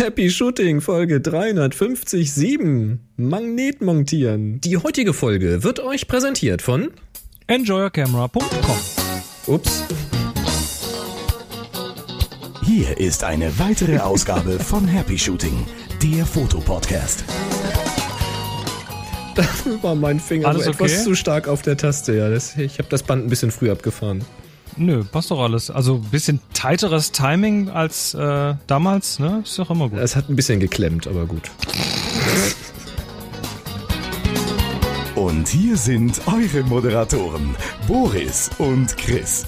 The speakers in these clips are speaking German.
Happy Shooting Folge 357 Magnet montieren. Die heutige Folge wird euch präsentiert von enjoyercamera.com. Ups. Hier ist eine weitere Ausgabe von Happy Shooting, der Fotopodcast. Da war mein Finger Alles so etwas okay? zu stark auf der Taste. Ja, das, ich habe das Band ein bisschen früh abgefahren. Nö, passt doch alles. Also ein bisschen tighteres Timing als äh, damals, ne? Ist doch immer gut. Es hat ein bisschen geklemmt, aber gut. Und hier sind eure Moderatoren, Boris und Chris.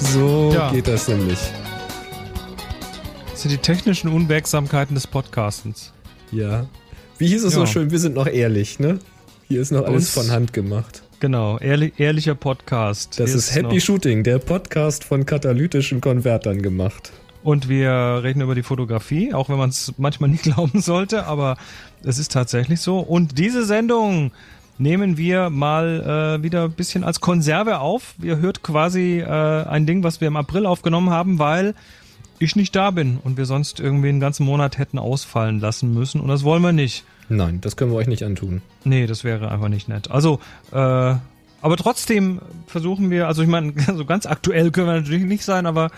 So Ja. geht das nämlich. Das sind die technischen Unwägsamkeiten des Podcastens. Ja. Wie hieß es so Ja. schön? Wir sind noch ehrlich, ne? Hier ist noch alles Uns- von Hand gemacht. Genau, ehrlich, ehrlicher Podcast. Das ist Happy noch- Shooting, der Podcast von katalytischen Konvertern gemacht. Und wir reden über die Fotografie, auch wenn man es manchmal nicht glauben sollte, aber es ist tatsächlich so. Und diese Sendung nehmen wir mal äh, wieder ein bisschen als Konserve auf. Ihr hört quasi äh, ein Ding, was wir im April aufgenommen haben, weil ich nicht da bin und wir sonst irgendwie einen ganzen Monat hätten ausfallen lassen müssen. Und das wollen wir nicht. Nein, das können wir euch nicht antun. Nee, das wäre einfach nicht nett. Also, äh, aber trotzdem versuchen wir, also ich meine, so ganz aktuell können wir natürlich nicht sein, aber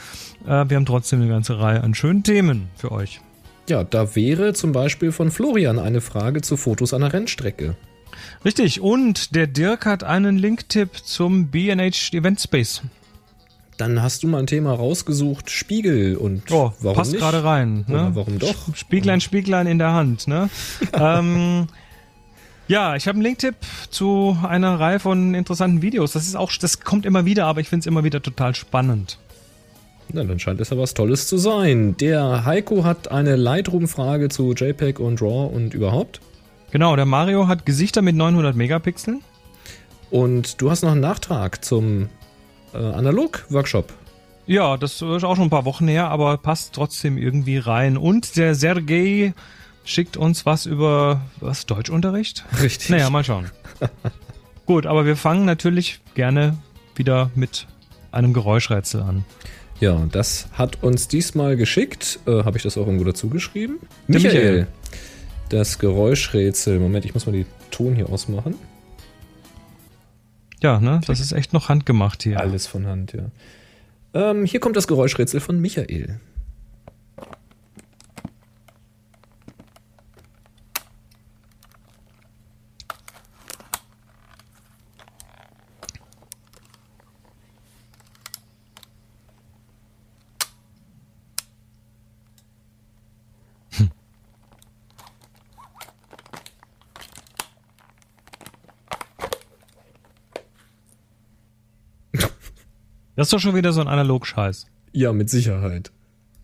äh, wir haben trotzdem eine ganze Reihe an schönen Themen für euch. Ja, da wäre zum Beispiel von Florian eine Frage zu Fotos einer Rennstrecke. Richtig, und der Dirk hat einen Linktipp zum B&H Event Space. Dann hast du mal ein Thema rausgesucht, Spiegel und Oh, warum passt gerade rein. Ne? Oder warum doch? Spieglein, Spieglein in der Hand. Ne? ähm, ja, ich habe einen Linktipp zu einer Reihe von interessanten Videos. Das ist auch, das kommt immer wieder, aber ich finde es immer wieder total spannend. Na, dann scheint es ja was Tolles zu sein. Der Heiko hat eine Lightroom-Frage zu JPEG und RAW und überhaupt. Genau, der Mario hat Gesichter mit 900 Megapixeln. Und du hast noch einen Nachtrag zum äh, Analog-Workshop. Ja, das ist auch schon ein paar Wochen her, aber passt trotzdem irgendwie rein. Und der Sergej schickt uns was über was Deutschunterricht? Richtig. Naja, mal schauen. Gut, aber wir fangen natürlich gerne wieder mit einem Geräuschrätsel an. Ja, das hat uns diesmal geschickt. Äh, Habe ich das auch irgendwo dazu geschrieben? Der Michael. Das Geräuschrätsel. Moment, ich muss mal die Ton hier ausmachen. Ja, ne? Das ist echt noch handgemacht hier. Alles von Hand, ja. Ähm, hier kommt das Geräuschrätsel von Michael. Das ist doch schon wieder so ein Analog-Scheiß. Ja, mit Sicherheit.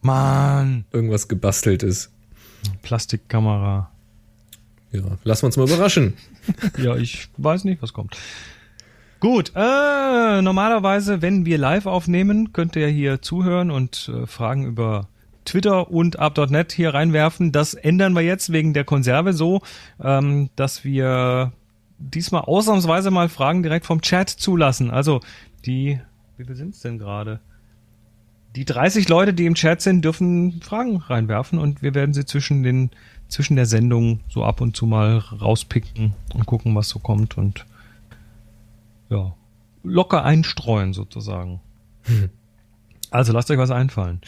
Mann. Irgendwas gebastelt ist. Plastikkamera. Ja, lassen wir uns mal überraschen. Ja, ich weiß nicht, was kommt. Gut, äh, normalerweise, wenn wir live aufnehmen, könnt ihr hier zuhören und äh, Fragen über Twitter und up.net hier reinwerfen. Das ändern wir jetzt wegen der Konserve so, ähm, dass wir diesmal ausnahmsweise mal Fragen direkt vom Chat zulassen. Also die, wie viel sind's denn gerade? Die 30 Leute, die im Chat sind, dürfen Fragen reinwerfen und wir werden sie zwischen den zwischen der Sendung so ab und zu mal rauspicken und gucken, was so kommt und ja, locker einstreuen sozusagen. Also lasst euch was einfallen.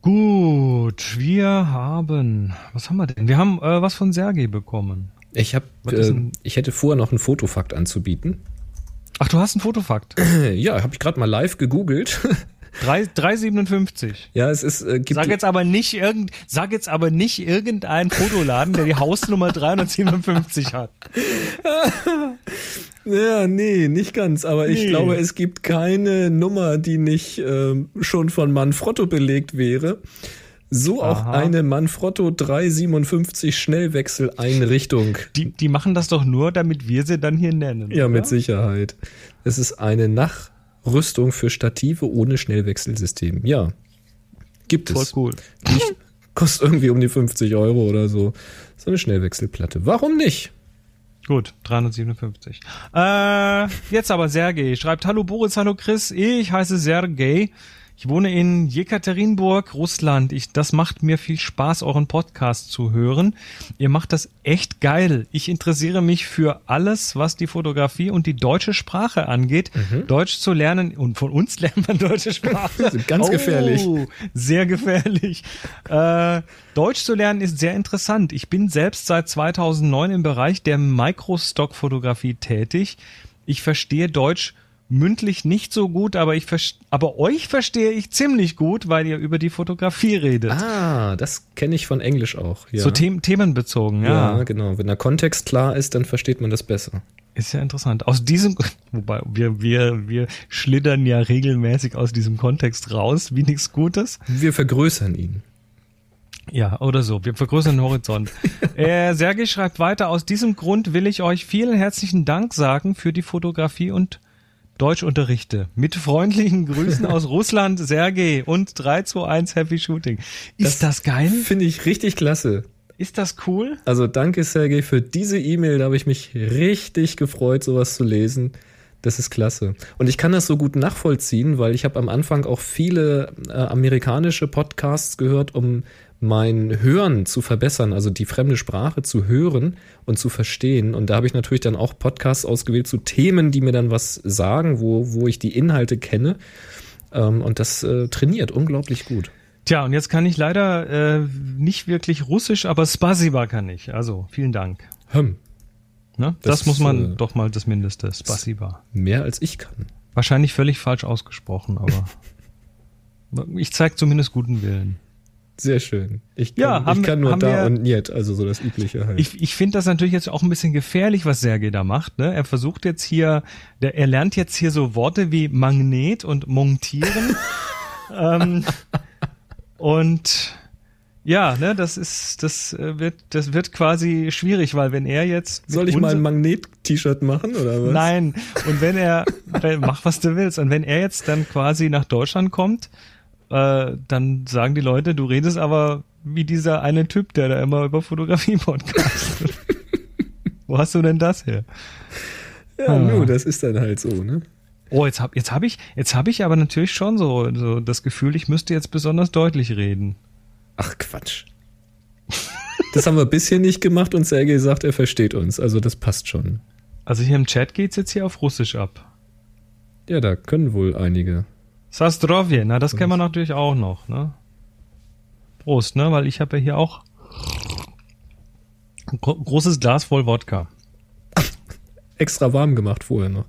Gut, wir haben, was haben wir denn? Wir haben äh, was von Sergei bekommen. Ich hab, Was ist äh, ich hätte vorher noch einen Fotofakt anzubieten. Ach, du hast einen Fotofakt. Ja, habe ich gerade mal live gegoogelt. Drei- 3,57. ja, es ist äh, gibt Sag jetzt aber nicht irgend, sag jetzt aber nicht irgendeinen Fotoladen, der die Hausnummer 357 hat. Ja, nee, nicht ganz. Aber ich Nee. glaube, es gibt keine Nummer, die nicht ähm, schon von Manfrotto belegt wäre. So auch Aha. eine Manfrotto 357 Schnellwechseleinrichtung. Die, die machen das doch nur, damit wir sie dann hier nennen. Ja, oder? mit Sicherheit. Es ist eine Nachrüstung für Stative ohne Schnellwechselsystem. Ja, gibt Voll es. cool. Die kostet irgendwie um die 50 Euro oder so. So eine Schnellwechselplatte. Warum nicht? Gut, 357. Äh, jetzt aber Sergej schreibt, hallo Boris, hallo Chris, ich heiße Sergej. Ich wohne in Jekaterinburg, Russland. Ich, das macht mir viel Spaß, euren Podcast zu hören. Ihr macht das echt geil. Ich interessiere mich für alles, was die Fotografie und die deutsche Sprache angeht. Mhm. Deutsch zu lernen und von uns lernt man deutsche Sprache. Ganz gefährlich. Oh, sehr gefährlich. Äh, Deutsch zu lernen ist sehr interessant. Ich bin selbst seit 2009 im Bereich der Microstock-Fotografie tätig. Ich verstehe Deutsch mündlich nicht so gut, aber ich aber euch verstehe ich ziemlich gut, weil ihr über die Fotografie redet. Ah, das kenne ich von Englisch auch. Ja. So them themenbezogen, ja. ja, genau. Wenn der Kontext klar ist, dann versteht man das besser. Ist ja interessant. Aus diesem, wobei wir, wir, wir schlittern ja regelmäßig aus diesem Kontext raus, wie nichts Gutes. Wir vergrößern ihn. Ja, oder so. Wir vergrößern den Horizont. äh, Sergej schreibt weiter, aus diesem Grund will ich euch vielen herzlichen Dank sagen für die Fotografie und Deutschunterrichte. Mit freundlichen Grüßen aus Russland, Sergej und 321 Happy Shooting. Ist das, geil? Finde ich richtig klasse. Ist das cool? Also danke, Sergej, für diese E-Mail. Da habe ich mich richtig gefreut, sowas zu lesen. Das ist klasse. Und ich kann das so gut nachvollziehen, weil ich habe am Anfang auch viele äh, amerikanische Podcasts gehört, um mein Hören zu verbessern, also die fremde Sprache zu hören und zu verstehen. Und da habe ich natürlich dann auch Podcasts ausgewählt zu Themen, die mir dann was sagen, wo, wo ich die Inhalte kenne. Ähm, und das äh, trainiert unglaublich gut. Tja, und jetzt kann ich leider äh, nicht wirklich Russisch, aber Spasiba kann ich. Also, vielen Dank. Hm, Ne? Das, Das, muss man äh, doch mal das Mindeste. Spasiba. mehr als ich kann. Wahrscheinlich völlig falsch ausgesprochen, aber ich zeige zumindest guten Willen. Sehr schön. Ich kann, Ja, haben ich kann nur da wir- und niet, also so das Übliche halt. Ich, ich finde das natürlich jetzt auch ein bisschen gefährlich, was Sergej da macht. Ne? Er versucht jetzt hier, der, er lernt jetzt hier so Worte wie Magnet und Montieren. ähm, und ja, ne, das ist, das äh, wird, das wird quasi schwierig, weil wenn er jetzt Soll ich mal ein Magnet-T-Shirt machen oder was? Nein. Und wenn er, mach was du willst. Und wenn er jetzt dann quasi nach Deutschland kommt, äh, dann sagen die Leute, du redest aber wie dieser eine Typ, der da immer über Fotografie podcastet. Wo hast du denn das her? Ja, Ah. nu, das ist dann halt so, ne? Oh, jetzt hab, jetzt hab ich, jetzt hab ich aber natürlich schon so, so das Gefühl, ich müsste jetzt besonders deutlich reden. Ach Quatsch. Das haben wir bisher nicht gemacht und Sergej sagt, er versteht uns. Also das passt schon. Also hier im Chat geht's jetzt hier auf Russisch ab. Ja, da können wohl einige. Sastrovje, na, das kennen wir natürlich auch noch, ne? Prost, ne? Weil ich habe ja hier auch ein gro großes Glas voll Wodka. Extra warm gemacht vorher noch.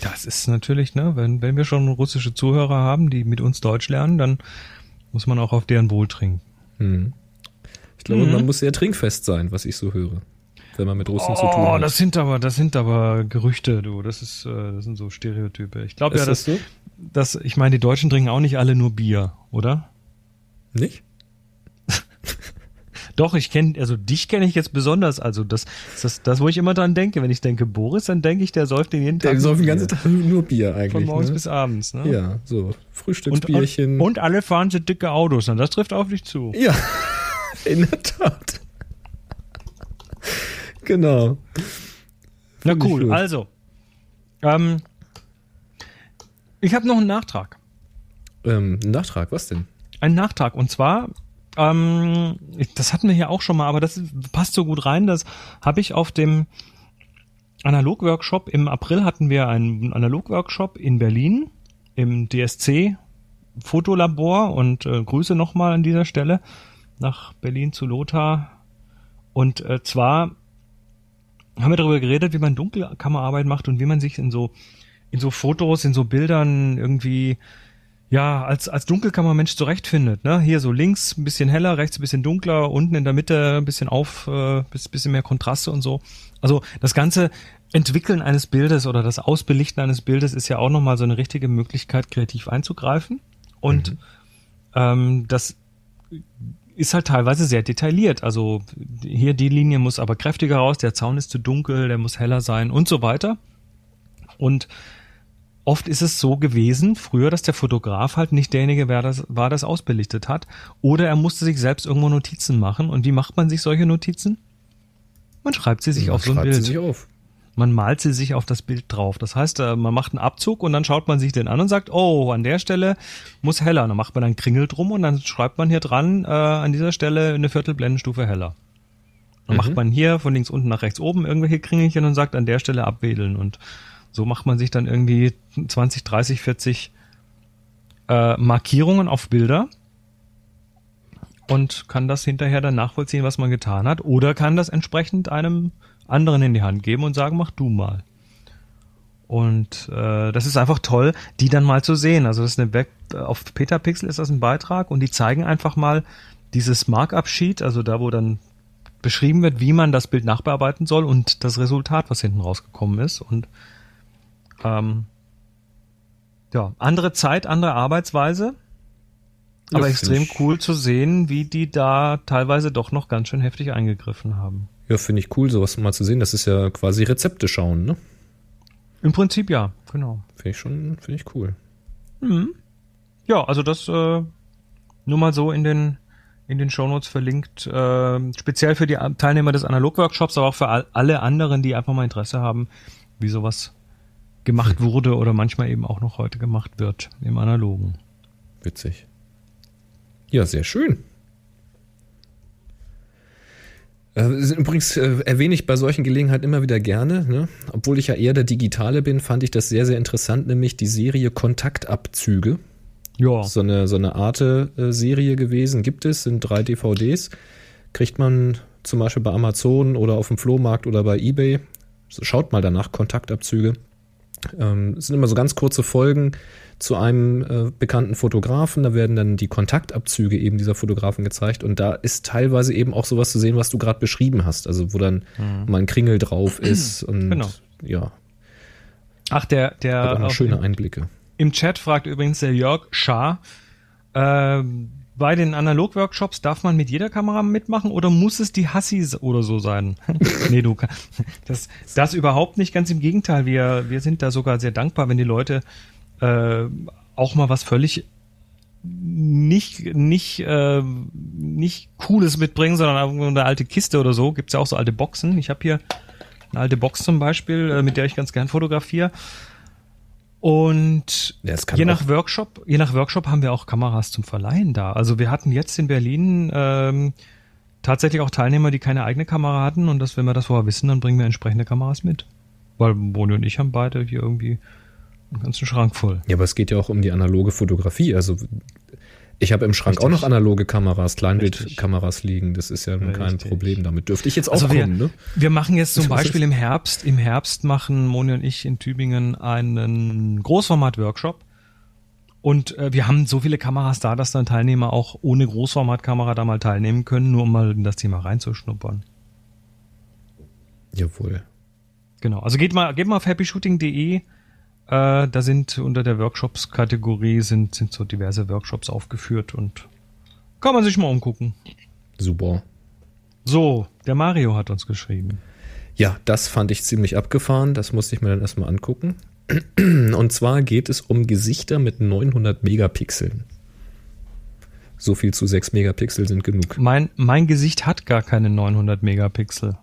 Das ist natürlich, ne, wenn, wenn wir schon russische Zuhörer haben, die mit uns Deutsch lernen, dann muss man auch auf deren Wohl trinken. Hm. Ich glaube, Mhm. man muss sehr trinkfest sein, was ich so höre. Wenn man mit Russen zu tun Oh, hat. das sind aber, das sind aber Gerüchte, du. Das ist, äh, das sind so Stereotype. Ich glaube ja, ist dass, das so? dass, ich meine, die Deutschen trinken auch nicht alle nur Bier, oder? Nicht? Doch, ich kenne, also dich kenne ich jetzt besonders. Also das, das, das, wo ich immer dran denke. Wenn ich denke Boris, dann denke ich, der säuft den jeden Tag. Der soll den ganzen Tag nur Bier eigentlich. Von morgens ne? bis abends, ne? Ja, so Und, Frühstücksbierchen. und alle fahren so dicke Autos. Und das trifft auf dich zu. Ja, in der Tat. Genau. Na Finde ich cool, also. Ähm, ich habe noch einen Nachtrag. Ähm, ein Nachtrag, was denn? Einen Nachtrag. Und zwar, ähm, das hatten wir hier auch schon mal, aber das passt so gut rein. Das habe ich auf dem Analog-Workshop. Im April hatten wir einen Analog-Workshop in Berlin im DSC Fotolabor und äh, Grüße nochmal an dieser Stelle nach Berlin zu Lothar. Und äh, zwar haben wir darüber geredet, wie man Dunkelkammerarbeit macht und wie man sich in so in so Fotos, in so Bildern irgendwie ja als als Dunkelkammermensch zurechtfindet. Ne? Hier so links ein bisschen heller, rechts ein bisschen dunkler, unten in der Mitte ein bisschen auf, äh, bis- bisschen mehr Kontraste und so. Also das ganze Entwickeln eines Bildes oder das Ausbelichten eines Bildes ist ja auch nochmal so eine richtige Möglichkeit, kreativ einzugreifen. Und ähm, das ist halt teilweise sehr detailliert. Also hier die Linie muss aber kräftiger raus, der Zaun ist zu dunkel, der muss heller sein und so weiter. Und oft ist es so gewesen, früher, dass der Fotograf halt nicht derjenige war, das, war, das ausbelichtet hat. Oder er musste sich selbst irgendwo Notizen machen. Und wie macht man sich solche Notizen? Man schreibt sie sich Man auf so ein Bild. sie sich auf. Man malt sie sich auf das Bild drauf. Das heißt, äh, man macht einen Abzug und dann schaut man sich den an und sagt, oh, an der Stelle muss heller. dann macht man einen Kringel drum und dann schreibt man hier dran, äh, an dieser Stelle eine Viertelblendenstufe heller. Dann mhm. macht man hier von links unten nach rechts oben irgendwelche Kringelchen und sagt an der Stelle abwedeln. Und so macht man sich dann irgendwie 20, 30, 40 äh, Markierungen auf Bilder und kann das hinterher dann nachvollziehen, was man getan hat. Oder kann das entsprechend einem anderen in die Hand geben und sagen, mach du mal. Und äh, das ist einfach toll, die dann mal zu sehen. Also das ist eine Web auf Petapixel ist das ein Beitrag und die zeigen einfach mal dieses Markup-Sheet, also da, wo dann beschrieben wird, wie man das Bild nachbearbeiten soll und das Resultat, was hinten rausgekommen ist. Und ähm, ja, andere Zeit, andere Arbeitsweise, aber extrem cool zu sehen, wie die da teilweise doch noch ganz schön heftig eingegriffen haben. Ja, finde ich cool, sowas mal zu sehen. Das ist ja quasi Rezepte schauen, ne? Im Prinzip ja, genau. Finde ich schon, finde ich cool. Mhm. Ja, also das äh, nur mal so in den in den Shownotes verlinkt, äh, speziell für die Teilnehmer des Analog-Workshops, aber auch für all, alle anderen, die einfach mal Interesse haben, wie sowas gemacht hm. wurde oder manchmal eben auch noch heute gemacht wird im Analogen. Witzig. Ja, sehr schön. Äh, übrigens äh, erwähne ich bei solchen Gelegenheiten immer wieder gerne, ne? obwohl ich ja eher der Digitale bin, fand ich das sehr, sehr interessant, nämlich die Serie Kontaktabzüge. Ja. So eine, so eine Arte-Serie gewesen, gibt es, sind drei DVDs. Kriegt man zum Beispiel bei Amazon oder auf dem Flohmarkt oder bei Ebay. Schaut mal danach, Kontaktabzüge. Ähm, es sind immer so ganz kurze Folgen zu einem äh, bekannten Fotografen. Da werden dann die Kontaktabzüge eben dieser Fotografen gezeigt. Und da ist teilweise eben auch sowas zu sehen, was du gerade beschrieben hast. Also wo dann mhm. mal ein Kringel drauf ist und genau. ja. Ach, der, der. Hat noch schöne Einblicke. Im Chat fragt übrigens der Jörg Schaar, äh, bei den Analog-Workshops darf man mit jeder Kamera mitmachen oder muss es die Hassis oder so sein? nee, du das, das überhaupt nicht, ganz im Gegenteil. Wir, wir sind da sogar sehr dankbar, wenn die Leute äh, auch mal was völlig nicht nicht äh, nicht cooles mitbringen, sondern eine alte Kiste oder so. Gibt's ja auch so alte Boxen. Ich habe hier eine alte Box zum Beispiel, äh, mit der ich ganz gern fotografiere. Und je nach Workshop, je nach Workshop haben wir auch Kameras zum Verleihen da. Also wir hatten jetzt in Berlin ähm, tatsächlich auch Teilnehmer, die keine eigene Kamera hatten und das, wenn wir das vorher wissen, dann bringen wir entsprechende Kameras mit. Weil Boni und ich haben beide hier irgendwie einen ganzen Schrank voll. Ja, aber es geht ja auch um die analoge Fotografie. Also ich habe im Schrank Richtig. auch noch analoge Kameras, Kleinbildkameras liegen. Das ist ja nun kein Problem. Damit dürfte ich jetzt auch also wir, kommen. Ne? Wir machen jetzt zum Beispiel im Herbst, im Herbst machen Moni und ich in Tübingen einen Großformat-Workshop. Und äh, wir haben so viele Kameras da, dass dann Teilnehmer auch ohne Großformatkamera da mal teilnehmen können, nur um mal in das Thema reinzuschnuppern. Jawohl. Genau. Also geht mal, geht mal auf happyshooting.de äh, da sind unter der Workshops-Kategorie sind, sind so diverse Workshops aufgeführt und kann man sich mal umgucken. Super. So, der Mario hat uns geschrieben. Ja, das fand ich ziemlich abgefahren. Das musste ich mir dann erstmal angucken. Und zwar geht es um Gesichter mit 900 Megapixeln. So viel zu 6 Megapixel sind genug. Mein, mein Gesicht hat gar keine 900 Megapixel.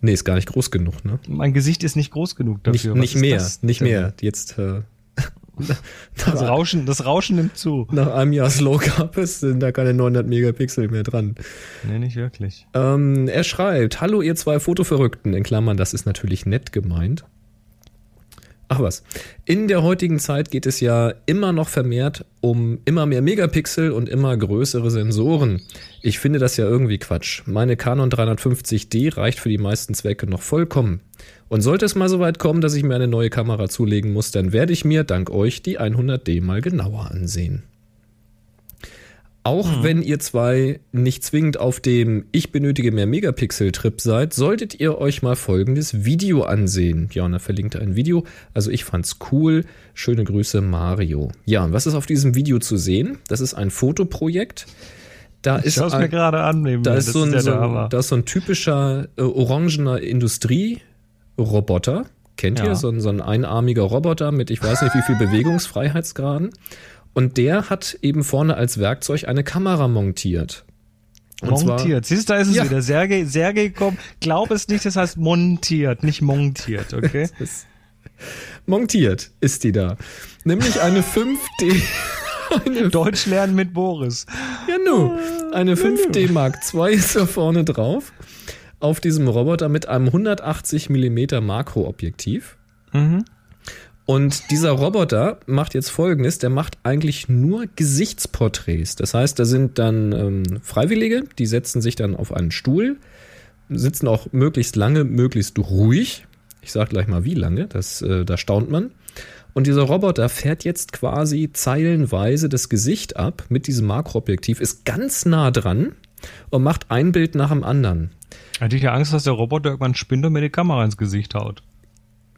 Nee, ist gar nicht groß genug, ne? Mein Gesicht ist nicht groß genug dafür. Nicht, nicht mehr, das? nicht mehr. Jetzt äh, das Rauschen, das Rauschen nimmt zu. Nach einem Jahr Slow ist, sind da keine 900 Megapixel mehr dran. Nee, nicht wirklich. Ähm, er schreibt, hallo ihr zwei Fotoverrückten, in Klammern, das ist natürlich nett gemeint. Ach was. In der heutigen Zeit geht es ja immer noch vermehrt um immer mehr Megapixel und immer größere Sensoren. Ich finde das ja irgendwie Quatsch. Meine Canon 350D reicht für die meisten Zwecke noch vollkommen. Und sollte es mal so weit kommen, dass ich mir eine neue Kamera zulegen muss, dann werde ich mir dank euch die 100D mal genauer ansehen. Auch mhm. wenn ihr zwei nicht zwingend auf dem Ich benötige mehr Megapixel-Trip seid, solltet ihr euch mal folgendes Video ansehen. Ja, und er verlinkt ein Video. Also ich fand's cool. Schöne Grüße, Mario. Ja, und was ist auf diesem Video zu sehen? Das ist ein Fotoprojekt. Da ich ist ein, mir gerade an. Da ist, so ein, so, da ist so ein typischer äh, orangener Industrieroboter. Kennt ja. ihr? So ein, so ein einarmiger Roboter mit ich weiß nicht wie viel Bewegungsfreiheitsgraden. Und der hat eben vorne als Werkzeug eine Kamera montiert. Und zwar- montiert. Siehst du, da ist es Ja. wieder. Sergei, Sergei, komm, glaub es nicht, das heißt montiert, nicht montiert, okay? ist montiert ist die da. Nämlich eine 5D. Eine, Deutsch lernen mit Boris. ja, nu, eine 5D Mark II ist da vorne drauf. Auf diesem Roboter mit einem 180 mm Makroobjektiv. Mhm. Und dieser Roboter macht jetzt folgendes: der macht eigentlich nur Gesichtsporträts. Das heißt, da sind dann ähm, Freiwillige, die setzen sich dann auf einen Stuhl, sitzen auch möglichst lange, möglichst ruhig. Ich sage gleich mal, wie lange, das, äh, da staunt man. Und dieser Roboter fährt jetzt quasi zeilenweise das Gesicht ab mit diesem Makroobjektiv, ist ganz nah dran und macht ein Bild nach dem anderen. Hatte ich ja Angst, dass der Roboter irgendwann spinnt und mir die Kamera ins Gesicht haut.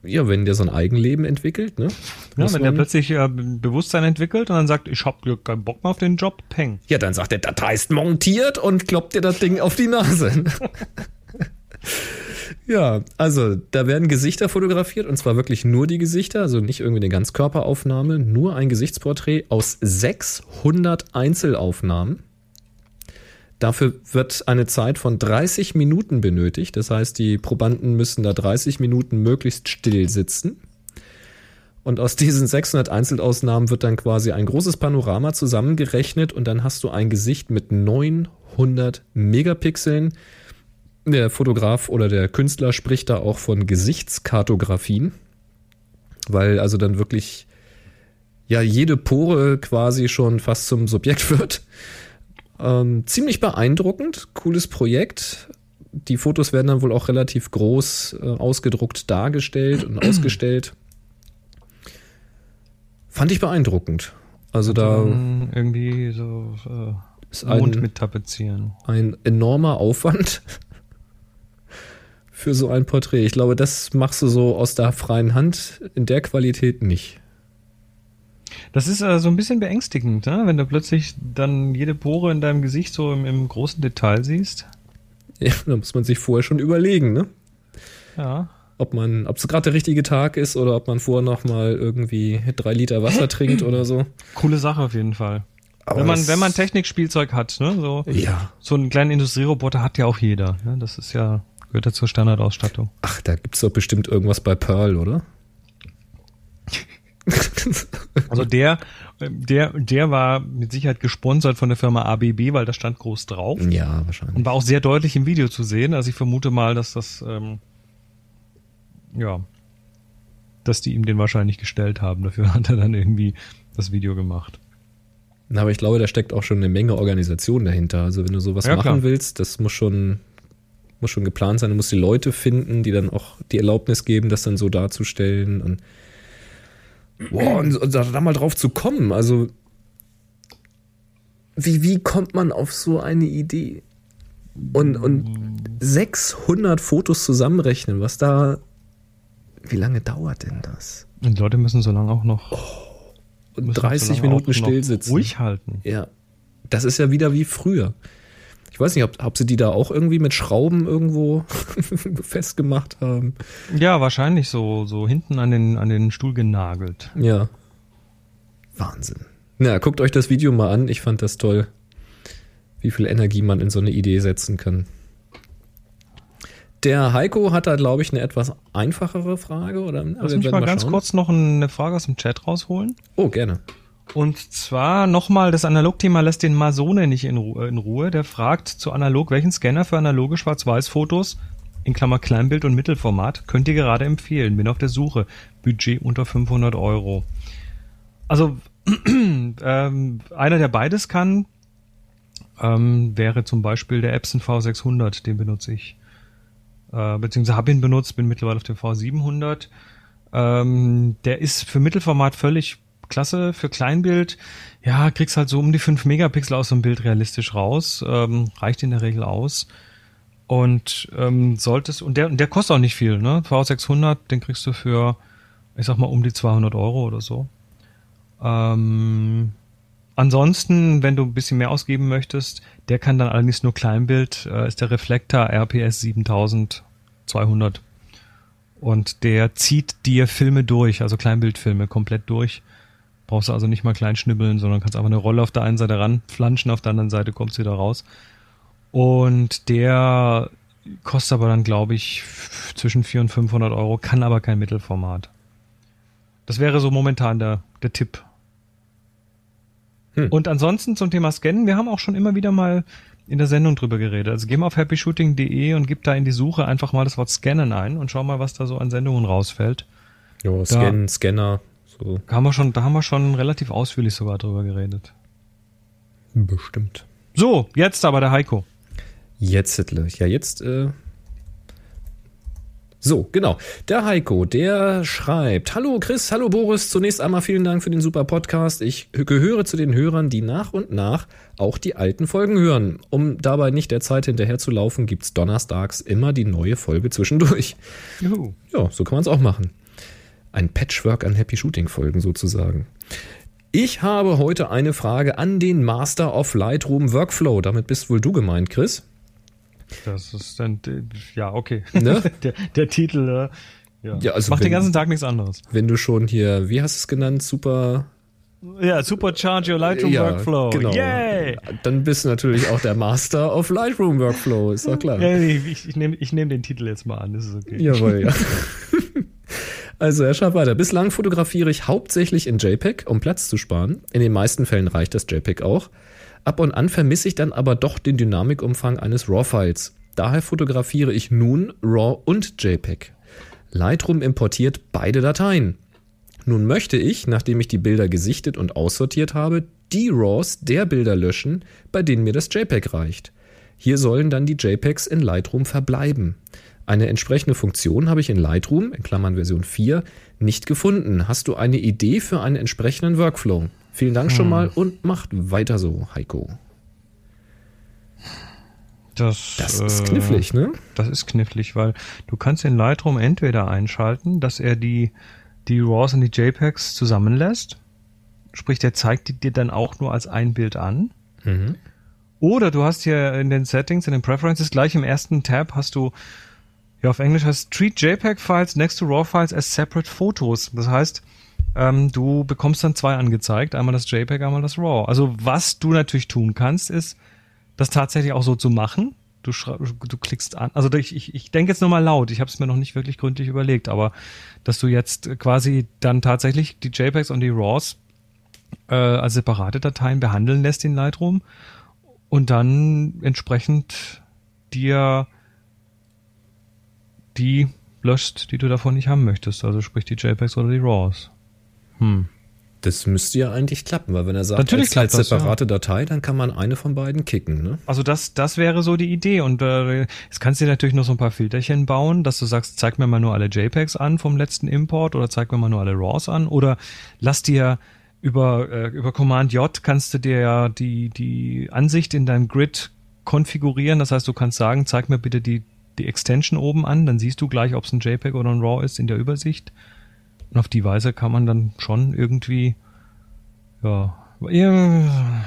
Ja, wenn der so ein Eigenleben entwickelt, ne? Ja, wenn der plötzlich äh, Bewusstsein entwickelt und dann sagt, ich hab keinen Bock mehr auf den Job, peng. Ja, dann sagt er, das heißt montiert und kloppt dir das Ding auf die Nase. ja, also da werden Gesichter fotografiert und zwar wirklich nur die Gesichter, also nicht irgendwie eine Ganzkörperaufnahme, nur ein Gesichtsporträt aus 600 Einzelaufnahmen. Dafür wird eine Zeit von 30 Minuten benötigt. Das heißt, die Probanden müssen da 30 Minuten möglichst still sitzen. Und aus diesen 600 Einzelausnahmen wird dann quasi ein großes Panorama zusammengerechnet und dann hast du ein Gesicht mit 900 Megapixeln. Der Fotograf oder der Künstler spricht da auch von Gesichtskartografien, weil also dann wirklich ja jede Pore quasi schon fast zum Subjekt wird. Ähm, ziemlich beeindruckend, cooles Projekt. Die Fotos werden dann wohl auch relativ groß äh, ausgedruckt dargestellt und ausgestellt. Fand ich beeindruckend. Also da irgendwie so ist äh, Mond ein, mit tapezieren. ein enormer Aufwand für so ein Porträt. Ich glaube, das machst du so aus der freien Hand in der Qualität nicht. Das ist äh, so ein bisschen beängstigend, ne? wenn du plötzlich dann jede Pore in deinem Gesicht so im, im großen Detail siehst. Ja, da muss man sich vorher schon überlegen, ne? Ja. Ob man, ob es gerade der richtige Tag ist oder ob man vorher noch mal irgendwie drei Liter Wasser trinkt oder so. Coole Sache auf jeden Fall. Aber wenn man, wenn man Technikspielzeug hat, ne? So, Ja. so einen kleinen Industrieroboter hat ja auch jeder. Ne? Das ist ja, gehört ja zur Standardausstattung. Ach, da gibt's doch bestimmt irgendwas bei Pearl, oder? Also der, der, der war mit Sicherheit gesponsert von der Firma ABB, weil da stand groß drauf. ja, wahrscheinlich. Und war auch sehr deutlich im Video zu sehen. Also ich vermute mal, dass das, ähm, ja, dass die ihm den wahrscheinlich gestellt haben. Dafür hat er dann irgendwie das Video gemacht. Na, aber ich glaube, da steckt auch schon eine Menge Organisation dahinter. Also wenn du sowas Ja, machen klar. willst, das muss schon, muss schon geplant sein. Du musst die Leute finden, die dann auch die Erlaubnis geben, das dann so darzustellen. Und, boah, und, und da, da mal drauf zu kommen. Also wie, wie kommt man auf so eine Idee? Und, und 600 Fotos zusammenrechnen, was da, wie lange dauert denn das? Und die Leute müssen so lange auch noch Und müssen so 30 lange Minuten still sitzen. Ruhig halten. Ja. Das ist ja wieder wie früher. Ich weiß nicht, ob, ob sie die da auch irgendwie mit Schrauben irgendwo festgemacht haben. Ja, wahrscheinlich so, so hinten an den, an den Stuhl genagelt. Ja. Wahnsinn. Na, guckt euch das Video mal an. Ich fand das toll, wie viel Energie man in so eine Idee setzen kann. Der Heiko hat da, glaube ich, eine etwas einfachere Frage. Oder? Lass mich werden mal ganz kurz noch eine Frage aus dem Chat rausholen. Oh, gerne. Und zwar nochmal, das Analogthema lässt den Masone nicht in, Ru in Ruhe. Der fragt zu analog, welchen Scanner für analoge Schwarz-Weiß-Fotos, in Klammer Kleinbild und Mittelformat, könnt ihr gerade empfehlen? Bin auf der Suche. Budget unter 500 Euro. Also, ähm, einer, der beides kann, ähm, wäre zum Beispiel der Epson V600, den benutze ich. Äh, beziehungsweise habe ihn benutzt, bin mittlerweile auf dem V700. Ähm, der ist für Mittelformat völlig klasse. Für Kleinbild, ja, kriegst halt so um die 5 Megapixel aus so einem Bild realistisch raus. Ähm, reicht in der Regel aus. Und ähm, solltest, und der, der kostet auch nicht viel, ne? V600, den kriegst du für, ich sag mal, um die 200 Euro oder so. Ähm, ansonsten, wenn du ein bisschen mehr ausgeben möchtest, der kann dann allerdings nur Kleinbild, äh, ist der Reflektor RPS 7200. Und der zieht dir Filme durch, also Kleinbildfilme komplett durch. Brauchst du also nicht mal klein schnibbeln, sondern kannst einfach eine Rolle auf der einen Seite ranflanschen, auf der anderen Seite kommt's wieder raus. Und der kostet aber dann, glaube ich, zwischen 400 und 500 Euro, kann aber kein Mittelformat. Das wäre so momentan der, der Tipp. Hm. Und ansonsten zum Thema Scannen, wir haben auch schon immer wieder mal in der Sendung drüber geredet. Also geh mal auf happyshooting.de und gib da in die Suche einfach mal das Wort Scannen ein und schau mal, was da so an Sendungen rausfällt. Ja, Scan, Scanner, so Da haben wir schon, da haben wir schon relativ ausführlich sogar drüber geredet. bestimmt. So, jetzt aber der Heiko. Jetzt, Hitler. Ja, jetzt, äh. So, genau. Der Heiko, der schreibt: Hallo Chris, hallo Boris. Zunächst einmal vielen Dank für den super Podcast. Ich gehöre zu den Hörern, die nach und nach auch die alten Folgen hören. Um dabei nicht der Zeit hinterher zu laufen, gibt's donnerstags immer die neue Folge zwischendurch. Juhu. Ja, so kann man es auch machen. Ein Patchwork an Happy Shooting Folgen sozusagen. Ich habe heute eine Frage an den Master of Lightroom Workflow. Damit bist wohl du gemeint, Chris. Das ist dann, ja, okay. Ne? der, der Titel, äh, ja. Ja, also Macht wenn- den ganzen Tag nichts anderes. Wenn du schon hier, wie hast du es genannt, super Ja, Supercharge Your Lightroom Workflow. Genau. Yay! Dann bist du natürlich auch der Master of Lightroom Workflow, ist doch klar. Ja, ich ich, ich nehme ich nehm den Titel jetzt mal an, das ist okay. Jawohl, ja. Also er schreibt weiter. Bislang fotografiere ich hauptsächlich in JPEG, um Platz zu sparen. In den meisten Fällen reicht das JPEG auch. Ab und an vermisse ich dann aber doch den Dynamikumfang eines RAW-Files. Daher fotografiere ich nun RAW und JPEG. Lightroom importiert beide Dateien. Nun möchte ich, nachdem ich die Bilder gesichtet und aussortiert habe, die RAWs der Bilder löschen, bei denen mir das JPEG reicht. Hier sollen dann die JPEGs in Lightroom verbleiben. Eine entsprechende Funktion habe ich in Lightroom, in Klammern Version 4, nicht gefunden. Hast du eine Idee für einen entsprechenden Workflow? Vielen Dank schon mal und macht weiter so, Heiko. Das, Das ist äh, knifflig, ne? Das ist knifflig, weil du kannst in Lightroom entweder einschalten, dass er die, die RAWs und die JPEGs zusammenlässt. Sprich, der zeigt die dir dann auch nur als ein Bild an. Mhm. Oder du hast hier in den Settings, in den Preferences, gleich im ersten Tab hast du, ja auf Englisch heißt Treat JPEG Files next to RAW Files as separate Photos. Das heißt, ähm, du bekommst dann zwei angezeigt, einmal das JPEG, einmal das RAW. Also was du natürlich tun kannst, ist, das tatsächlich auch so zu machen. Du, du klickst an, also ich, ich, ich denke jetzt nur mal laut, ich habe es mir noch nicht wirklich gründlich überlegt, aber dass du jetzt quasi dann tatsächlich die JPEGs und die RAWs äh, als separate Dateien behandeln lässt in Lightroom und dann entsprechend dir die löscht, die du davon nicht haben möchtest. Also sprich die JPEGs oder die RAWs. Hm. Das müsste ja eigentlich klappen, weil wenn er sagt, Natürlich als, als das, separate Datei, dann kann man eine von beiden kicken. Ne? Also das, das wäre so die Idee. Und äh, jetzt kannst du dir natürlich noch so ein paar Filterchen bauen, dass du sagst, zeig mir mal nur alle JPEGs an vom letzten Import oder zeig mir mal nur alle RAWs an oder lass dir über, äh, über Command J kannst du dir ja die, die Ansicht in deinem Grid konfigurieren. Das heißt, du kannst sagen, zeig mir bitte die, die Extension oben an, dann siehst du gleich, ob es ein JPEG oder ein RAW ist in der Übersicht. Und auf die Weise kann man dann schon irgendwie, ja, ja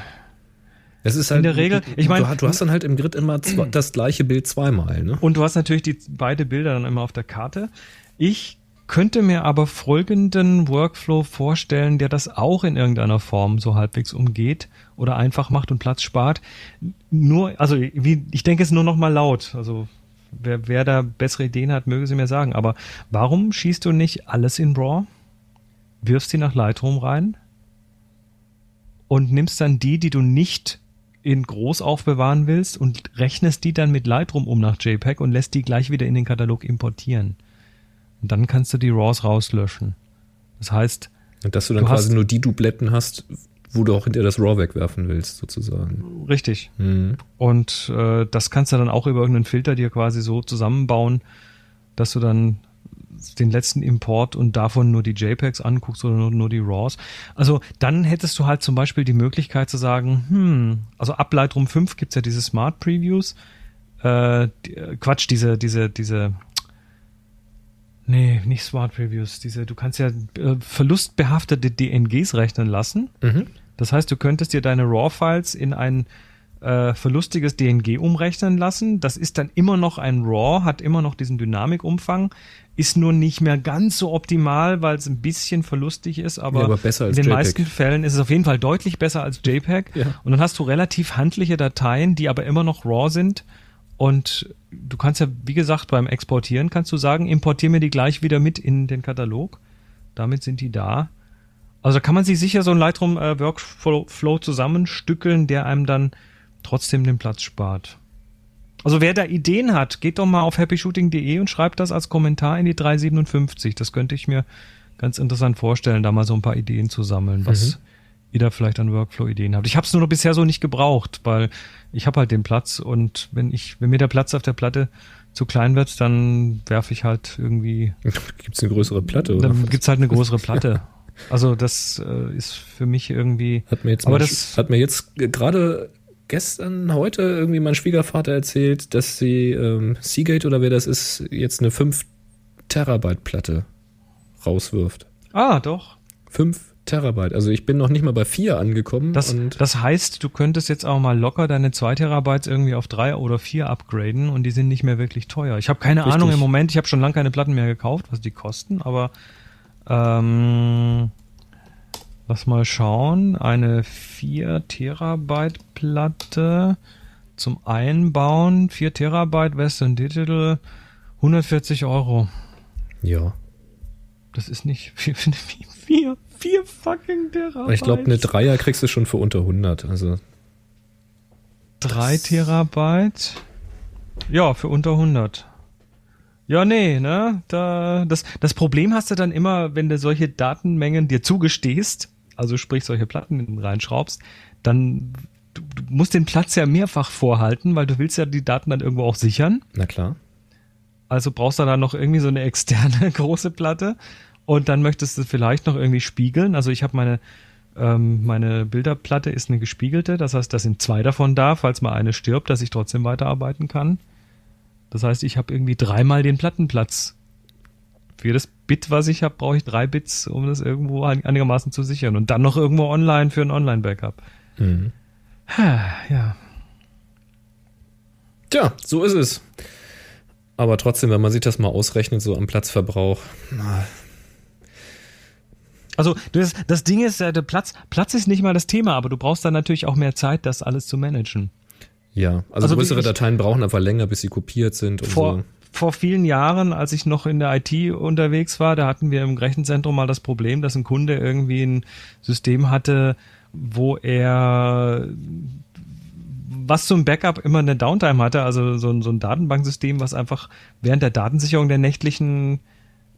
Es ist halt, der Regel- ich mein- du, du hast dann halt im Grid immer zwei, das gleiche Bild zweimal. Ne? Und du hast natürlich die beide Bilder dann immer auf der Karte. Ich könnte mir aber folgenden Workflow vorstellen, der das auch in irgendeiner Form so halbwegs umgeht oder einfach macht und Platz spart. Nur, also wie, ich denke es nur noch mal laut. Also wer, wer da bessere Ideen hat, möge sie mir sagen. Aber warum schießt du nicht alles in RAW, wirfst sie nach Lightroom rein und nimmst dann die, die du nicht in groß aufbewahren willst und rechnest die dann mit Lightroom um nach JPEG und lässt die gleich wieder in den Katalog importieren. Und dann kannst du die RAWs rauslöschen. Das heißt, Und dass du dann Du quasi hast- nur die Dubletten hast, wo du auch hinter das RAW wegwerfen willst, sozusagen. richtig. Mhm. Und äh, das kannst du dann auch über irgendeinen Filter dir quasi so zusammenbauen, dass du dann den letzten Import und davon nur die JPEGs anguckst oder nur, nur die RAWs. Also dann hättest du halt zum Beispiel die Möglichkeit zu sagen, hm, also ab Lightroom 5 gibt's ja diese Smart Previews, äh, äh, Quatsch, diese, diese, diese, nee, nicht Smart Previews, diese, du kannst ja äh, verlustbehaftete DNGs rechnen lassen. Mhm. Das heißt, du könntest dir deine RAW-Files in ein, äh, verlustiges DNG umrechnen lassen. Das ist dann immer noch ein RAW, hat immer noch diesen Dynamikumfang, ist nur nicht mehr ganz so optimal, weil es ein bisschen verlustig ist, aber, Ja, aber in den JPEG. meisten Fällen ist es auf jeden Fall deutlich besser als JPEG. Ja. Und dann hast du relativ handliche Dateien, die aber immer noch RAW sind. Und du kannst ja, wie gesagt, beim Exportieren kannst du sagen, importier mir die gleich wieder mit in den Katalog. Damit sind die da. Also da kann man sich sicher so einen Lightroom äh, Workflow zusammenstückeln, der einem dann trotzdem den Platz spart. Also wer da Ideen hat, geht doch mal auf happyshooting.de und schreibt das als Kommentar in die 357. Das könnte ich mir ganz interessant vorstellen, da mal so ein paar Ideen zu sammeln, was ihr da vielleicht an Workflow-Ideen habt. Ich habe es nur bisher so nicht gebraucht, weil ich habe halt den Platz und wenn ich, wenn mir der Platz auf der Platte zu klein wird, dann werfe ich halt irgendwie Gibt es eine größere Platte? Oder? dann gibt's halt eine größere Platte. Also das äh, ist für mich irgendwie. Hat mir jetzt, Aber das- hat mir jetzt gerade gestern, heute irgendwie mein Schwiegervater erzählt, dass sie ähm, Seagate oder wer das ist, jetzt eine 5 Terabyte Platte rauswirft. Ah, doch. 5 Terabyte. Also ich bin noch nicht mal bei 4 angekommen. Das, das heißt, du könntest jetzt auch mal locker deine 2 Terabytes irgendwie auf 3 oder 4 upgraden und die sind nicht mehr wirklich teuer. Ich habe keine Richtig. Ahnung im Moment, ich habe schon lange keine Platten mehr gekauft, was die kosten, aber ähm, lass mal schauen. Eine 4 Terabyte Platte zum Einbauen, 4 Terabyte Western Digital, 140 Euro. ja. Das ist nicht vier, vier, vier fucking Terabyte. Ich glaube, eine Dreier kriegst du schon für unter 100. Also Drei Terabyte. Ja, für unter 100. Ja, nee, ne? Da, das, das Problem hast du dann immer, wenn du solche Datenmengen dir zugestehst, also sprich solche Platten reinschraubst, dann du, du musst den Platz ja mehrfach vorhalten, weil du willst ja die Daten dann irgendwo auch sichern. na klar. Also brauchst du da noch irgendwie so eine externe große Platte und dann möchtest du vielleicht noch irgendwie spiegeln. Also ich habe meine ähm, meine Bilderplatte ist eine gespiegelte, das heißt, da sind zwei davon da, falls mal eine stirbt, dass ich trotzdem weiterarbeiten kann. Das heißt, ich habe irgendwie dreimal den Plattenplatz. Für jedes Bit, was ich habe, brauche ich drei Bits, um das irgendwo ein- einigermaßen zu sichern und dann noch irgendwo online für ein Online-Backup. Mhm. Ja. Tja, so ist es. Aber trotzdem, wenn man sich das mal ausrechnet, so am Platzverbrauch, Also das, das Ding ist, äh, der Platz, Platz ist nicht mal das Thema, aber du brauchst dann natürlich auch mehr Zeit, das alles zu managen. Ja. Also, Also größere wirklich- Dateien brauchen einfach länger, bis sie kopiert sind und Vor, so. vor vielen Jahren, als ich noch in der IT unterwegs war, da hatten wir im Rechenzentrum mal das Problem, dass ein Kunde irgendwie ein System hatte, wo er was zum Backup immer eine Downtime hatte, also so ein, so ein Datenbanksystem, was einfach während der Datensicherung der nächtlichen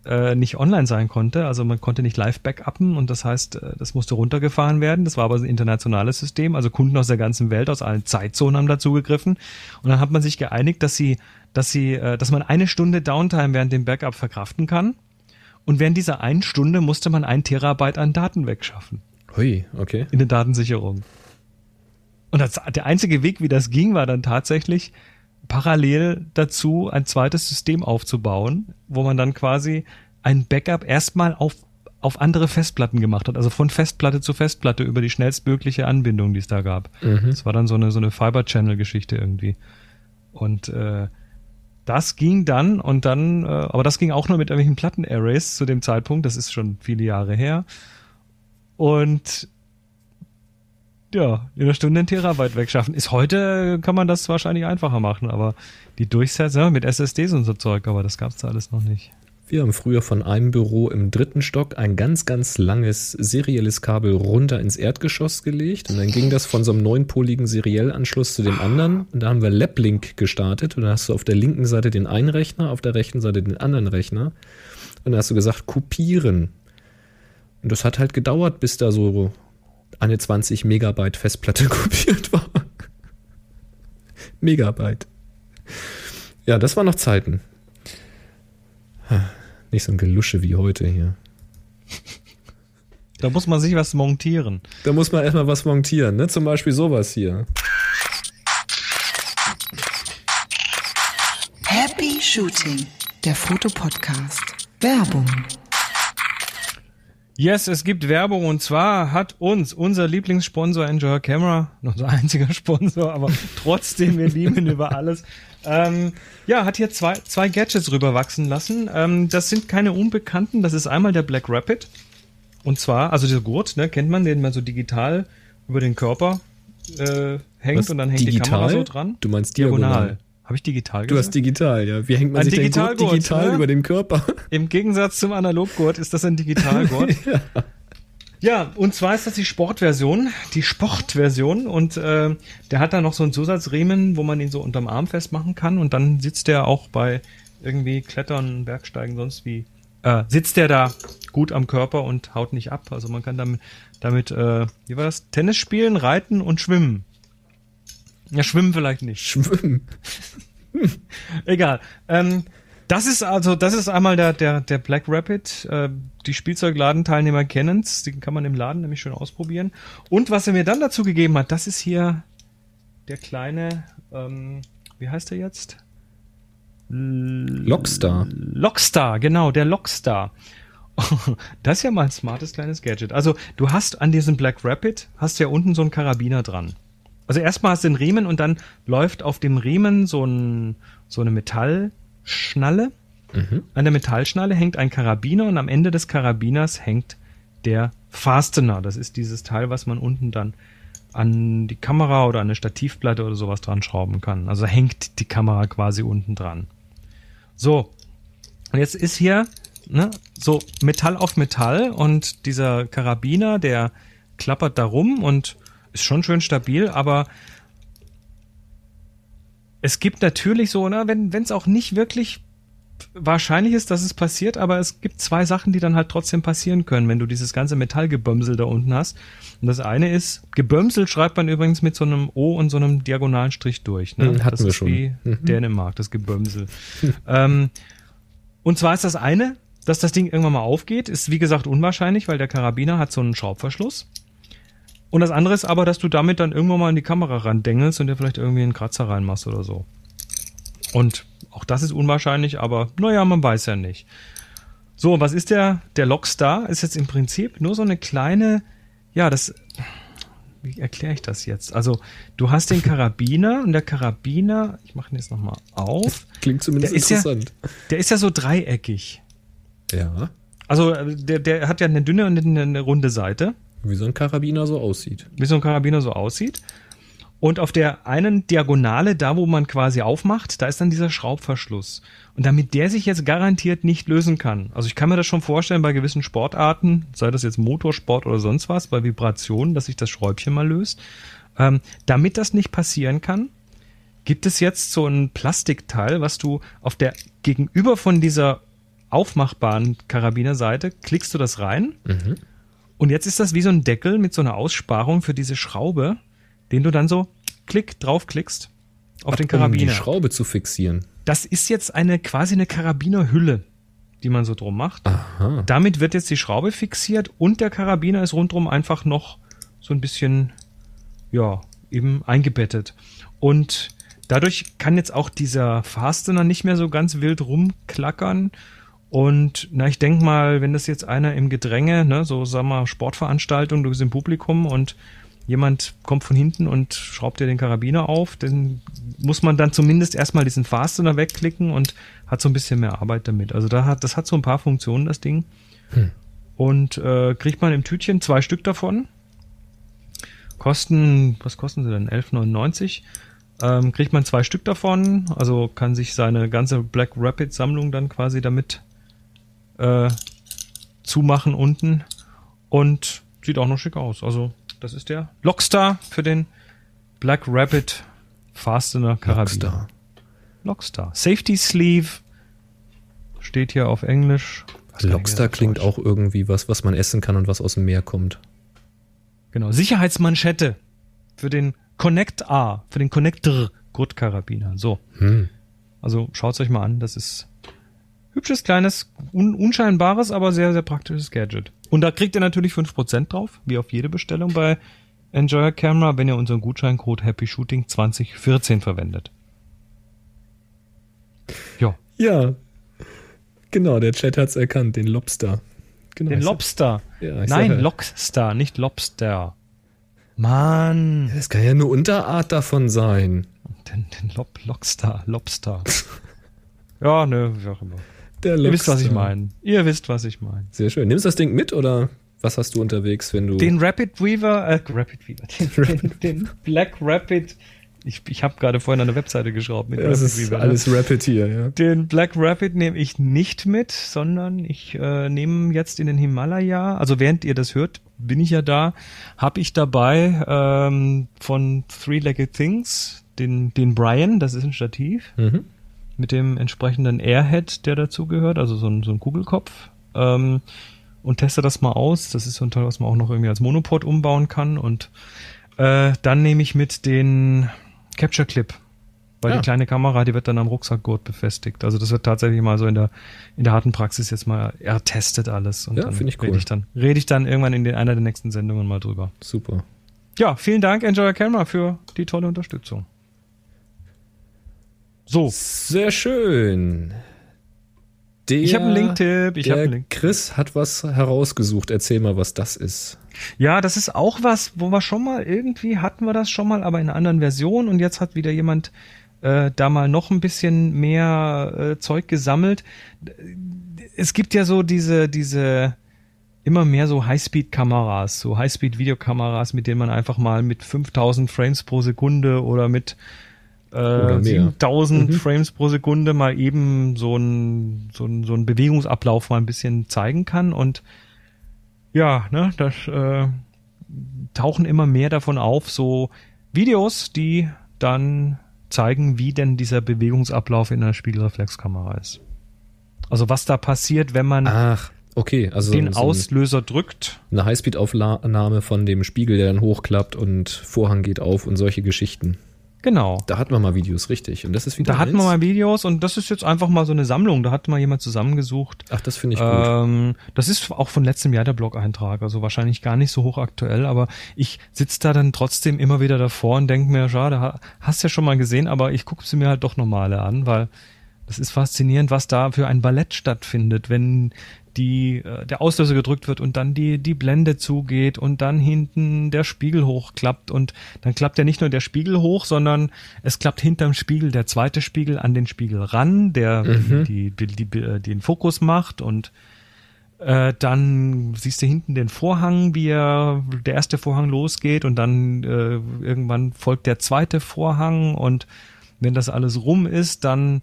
äh, nicht online sein konnte. Also man konnte nicht live backuppen und das heißt, äh, das musste runtergefahren werden. Das war aber ein internationales System, also Kunden aus der ganzen Welt, aus allen Zeitzonen haben dazugegriffen. Und dann hat man sich geeinigt, dass sie, dass sie, äh, dass man eine Stunde Downtime während dem Backup verkraften kann. Und während dieser einen Stunde musste man ein Terabyte an Daten wegschaffen Hui, okay. in der Datensicherung. Und das, der einzige Weg, wie das ging, war dann tatsächlich parallel dazu ein zweites System aufzubauen, wo man dann quasi ein Backup erstmal auf, auf andere Festplatten gemacht hat, also von Festplatte zu Festplatte über die schnellstmögliche Anbindung, die es da gab. Mhm. Das war dann so eine, so eine Fiber-Channel-Geschichte irgendwie. Und äh, das ging dann und dann, äh, aber das ging auch nur mit irgendwelchen Platten-Arrays zu dem Zeitpunkt, das ist schon viele Jahre her. Und ja, in einer Stunde ein Terabyte wegschaffen. Ist heute, kann man das wahrscheinlich einfacher machen, aber die Durchsetzung ja, mit SSDs und so Zeug, aber das gab's da alles noch nicht. Wir haben früher von einem Büro im dritten Stock ein ganz, ganz langes serielles Kabel runter ins Erdgeschoss gelegt und dann ging das von so einem neunpoligen Seriellanschluss zu dem anderen und da haben wir Laplink gestartet und dann hast du auf der linken Seite den einen Rechner, auf der rechten Seite den anderen Rechner und dann hast du gesagt kopieren und das hat halt gedauert, bis da so eine 20 Megabyte Festplatte kopiert war. Megabyte. Ja, das waren noch Zeiten. Nicht so ein Gelusche wie heute hier. Da muss man sich was montieren. Da muss man erstmal was montieren, ne? Zum Beispiel sowas hier. Happy Shooting, der Fotopodcast. Werbung. Yes, es gibt Werbung und zwar hat uns unser Lieblingssponsor Enjoy Camera, unser einziger Sponsor, aber trotzdem, wir lieben ihn über alles. Ähm, ja, hat hier zwei, zwei Gadgets rüberwachsen lassen. Ähm, das sind keine Unbekannten. Das ist einmal der Black Rapid. Und zwar, also dieser Gurt, ne, kennt man, den man so digital über den Körper äh, hängt Was, und dann hängt digital? die Kamera so dran. Du meinst diagonal. Habe ich digital Du hast digital, ja. Wie hängt man Ein sich denn gut Digitalgurt, digital ne? über den Körper? Im Gegensatz zum Analoggurt ist das ein Digitalgurt. ja. Ja, und zwar ist das die Sportversion, die Sportversion und äh, der hat da noch so einen Zusatzriemen, wo man ihn so unterm Arm festmachen kann und dann sitzt der auch bei irgendwie Klettern, Bergsteigen, sonst wie, äh, sitzt der da gut am Körper und haut nicht ab. Also man kann damit, damit äh, wie war das, Tennis spielen, reiten und schwimmen. Ja, schwimmen vielleicht nicht. Schwimmen. Egal. Ähm, das ist also, das ist einmal der, der, der Black Rapid. Äh, die Spielzeugladenteilnehmer kennen's. Den kann man im Laden nämlich schon ausprobieren. Und was er mir dann dazu gegeben hat, das ist hier der kleine, ähm, wie heißt der jetzt? Lockstar. Lockstar, genau, der Lockstar. Das ist ja mal ein smartes kleines Gadget. Also du hast an diesem Black Rapid, hast ja unten so einen Karabiner dran. Also erstmal hast du den Riemen und dann läuft auf dem Riemen so, ein, so eine Metallschnalle. An der Metallschnalle hängt ein Karabiner und am Ende des Karabiners hängt der Fastener. Das ist dieses Teil, was man unten dann an die Kamera oder an eine Stativplatte oder sowas dran schrauben kann. Also hängt die Kamera quasi unten dran. So, und jetzt ist hier ne, so Metall auf Metall und dieser Karabiner, der klappert da rum und ist schon schön stabil, aber es gibt natürlich so, ne, wenn es auch nicht wirklich wahrscheinlich ist, dass es passiert, aber es gibt zwei Sachen, die dann halt trotzdem passieren können, wenn du dieses ganze Metallgebömsel da unten hast. Und das eine ist, Gebömsel schreibt man übrigens mit so einem O und so einem diagonalen Strich durch. Ne? Hm, hatten das wir ist schon. wie Mhm. Dänemark, das Gebömsel. ähm, und zwar ist das eine, dass das Ding irgendwann mal aufgeht, ist wie gesagt unwahrscheinlich, weil der Karabiner hat so einen Schraubverschluss. Und das andere ist aber, dass du damit dann irgendwann mal in die Kamera randengelst und dir vielleicht irgendwie einen Kratzer reinmachst oder so. Und auch das ist unwahrscheinlich, aber naja, man weiß ja nicht. So, was ist der? Der Lockstar ist jetzt im Prinzip nur so eine kleine, ja, das, wie erkläre ich das jetzt? Also, du hast den Karabiner und der Karabiner, ich mache ihn jetzt nochmal auf, Klingt zumindest Der ist ja- interessant. der ist ja so dreieckig. Ja. Also, äh, der, der hat ja eine dünne und eine, eine runde Seite. Wie so ein Karabiner so aussieht. wie so ein Karabiner so aussieht. Und auf der einen Diagonale, da wo man quasi aufmacht, da ist dann dieser Schraubverschluss. Und damit der sich jetzt garantiert nicht lösen kann. Also ich kann mir das schon vorstellen bei gewissen Sportarten, sei das jetzt Motorsport oder sonst was, bei Vibrationen, dass sich das Schräubchen mal löst. Ähm, damit das nicht passieren kann, gibt es jetzt so ein Plastikteil, was du auf der gegenüber von dieser aufmachbaren Karabinerseite klickst du das rein und jetzt ist das wie so ein Deckel mit so einer Aussparung für diese Schraube, den du dann so klick draufklickst auf den Um die Karabiner. Schraube zu fixieren. das ist jetzt eine quasi eine Karabinerhülle, die man so drum macht. Aha. Damit wird jetzt die Schraube fixiert und der Karabiner ist rundrum einfach noch so ein bisschen, ja, eben eingebettet. Und dadurch kann jetzt auch dieser Fastener nicht mehr so ganz wild rumklackern. Und na, ich denk mal, wenn das jetzt einer im Gedränge, ne, so sagen wir Sportveranstaltung, du bist im Publikum und jemand kommt von hinten und schraubt dir den Karabiner auf, dann muss man dann zumindest erstmal diesen Fastener wegklicken und hat so ein bisschen mehr Arbeit damit. Also da hat, das hat so ein paar Funktionen, das Ding. Und äh, kriegt man im Tütchen zwei Stück davon. Kosten, was kosten sie denn? 11,99. Ähm, kriegt man zwei Stück davon, also kann sich seine ganze Black Rapid Sammlung dann quasi damit äh, zumachen unten und sieht auch noch schick aus. Also das ist der Lockstar für den Black Rapid Fastener Karabiner. Rockstar. Lockstar. Safety Sleeve steht hier auf Englisch. Was Lockstar klingt auch irgendwie was, was man essen kann und was aus dem Meer kommt. Genau, Sicherheitsmanschette für den Connect A, für den Connector Gurtkarabiner. So, Hm. also schaut's euch mal an, das ist hübsches, kleines, un unscheinbares, aber sehr, sehr praktisches Gadget. Und da kriegt ihr natürlich 5% drauf, wie auf jede Bestellung bei Enjoy Camera, wenn ihr unseren Gutscheincode Happy Shooting 2014 verwendet. Ja, Ja. Genau, der Chat hat's erkannt, den Lobster. Genau, den Lobster. Ja, Nein, sag ja. Lockstar, nicht Lobster. Mann. Das kann ja eine Unterart davon sein. Den, den Lob, Lockstar, Lobster. ja, ne, wie auch immer. Der Ihr wisst, was ich meine. Ihr wisst, was ich meine. Sehr schön. Nimmst du das Ding mit oder was hast du unterwegs, wenn du. Den Rapid Weaver, äh, Rapid Weaver, den, den, den Black Rapid, ich, ich habe gerade vorhin an eine Webseite geschraubt mit das Rapid ist Weaver. ne? alles Rapid hier, ja. Den Black Rapid nehme ich nicht mit, sondern ich äh, nehme jetzt in den Himalaya, also während ihr das hört, bin ich ja da, habe ich dabei ähm, von Three-Legged Things den, den Brian, das ist ein Stativ, Mhm. Mit dem entsprechenden Airhead, der dazugehört, also so ein, so ein Kugelkopf. Ähm, und teste das mal aus. Das ist so ein Teil, was man auch noch irgendwie als Monopod umbauen kann. Und äh, dann nehme ich mit den Capture Clip. Weil Ah. die kleine Kamera, die wird dann am Rucksackgurt befestigt. Also das wird tatsächlich mal so in der, in der harten Praxis jetzt mal ertestet alles. Und Ja, dann finde ich cool. rede ich dann, rede ich dann irgendwann in den, einer der nächsten Sendungen mal drüber. Super. Ja, vielen Dank, Enjoy Your Camera, für die tolle Unterstützung. So, Sehr schön. Der, ich habe einen Link-Tipp. Ich habe einen Link. Chris hat was herausgesucht. Erzähl mal, was das ist. Ja, das ist auch was, wo wir schon mal irgendwie hatten wir das schon mal, aber in einer anderen Version und jetzt hat wieder jemand äh, da mal noch ein bisschen mehr äh, Zeug gesammelt. Es gibt ja so diese diese immer mehr so Highspeed-Kameras, so Highspeed-Videokameras, mit denen man einfach mal mit 5000 Frames pro Sekunde oder mit äh, Oder mehr. 7000 Mhm. Frames pro Sekunde mal eben so ein so ein so ein Bewegungsablauf mal ein bisschen zeigen kann und ja, ne, das äh, tauchen immer mehr davon auf, so Videos, die dann zeigen, wie denn dieser Bewegungsablauf in einer Spiegelreflexkamera ist. Also was da passiert, wenn man Ach, okay. Also den so ein- Auslöser drückt. eine Highspeed-Aufnahme von dem Spiegel, der dann hochklappt und Vorhang geht auf und solche Geschichten. Genau. Da hatten wir mal Videos, richtig. Und das ist wieder. Da hatten wir eins- mal Videos und das ist jetzt einfach mal so eine Sammlung. Da hat mal jemand zusammengesucht. Ach, das finde ich gut. Ähm, das ist auch von letztem Jahr der Blog-Eintrag, also wahrscheinlich gar nicht so hochaktuell, aber ich sitze da dann trotzdem immer wieder davor und denke mir, schade, ha- hast ja schon mal gesehen, aber ich gucke sie mir halt doch normale an, weil das ist faszinierend, was da für ein Ballett stattfindet, wenn die, äh, der Auslöser gedrückt wird und dann die, die Blende zugeht und dann hinten der Spiegel hochklappt. Und dann klappt ja nicht nur der Spiegel hoch, sondern es klappt hinterm Spiegel der zweite Spiegel an den Spiegel ran, der die, die, die, die, den Fokus macht. Und äh, dann siehst du hinten den Vorhang, wie er, der erste Vorhang losgeht und dann äh, irgendwann folgt der zweite Vorhang. Und wenn das alles rum ist, dann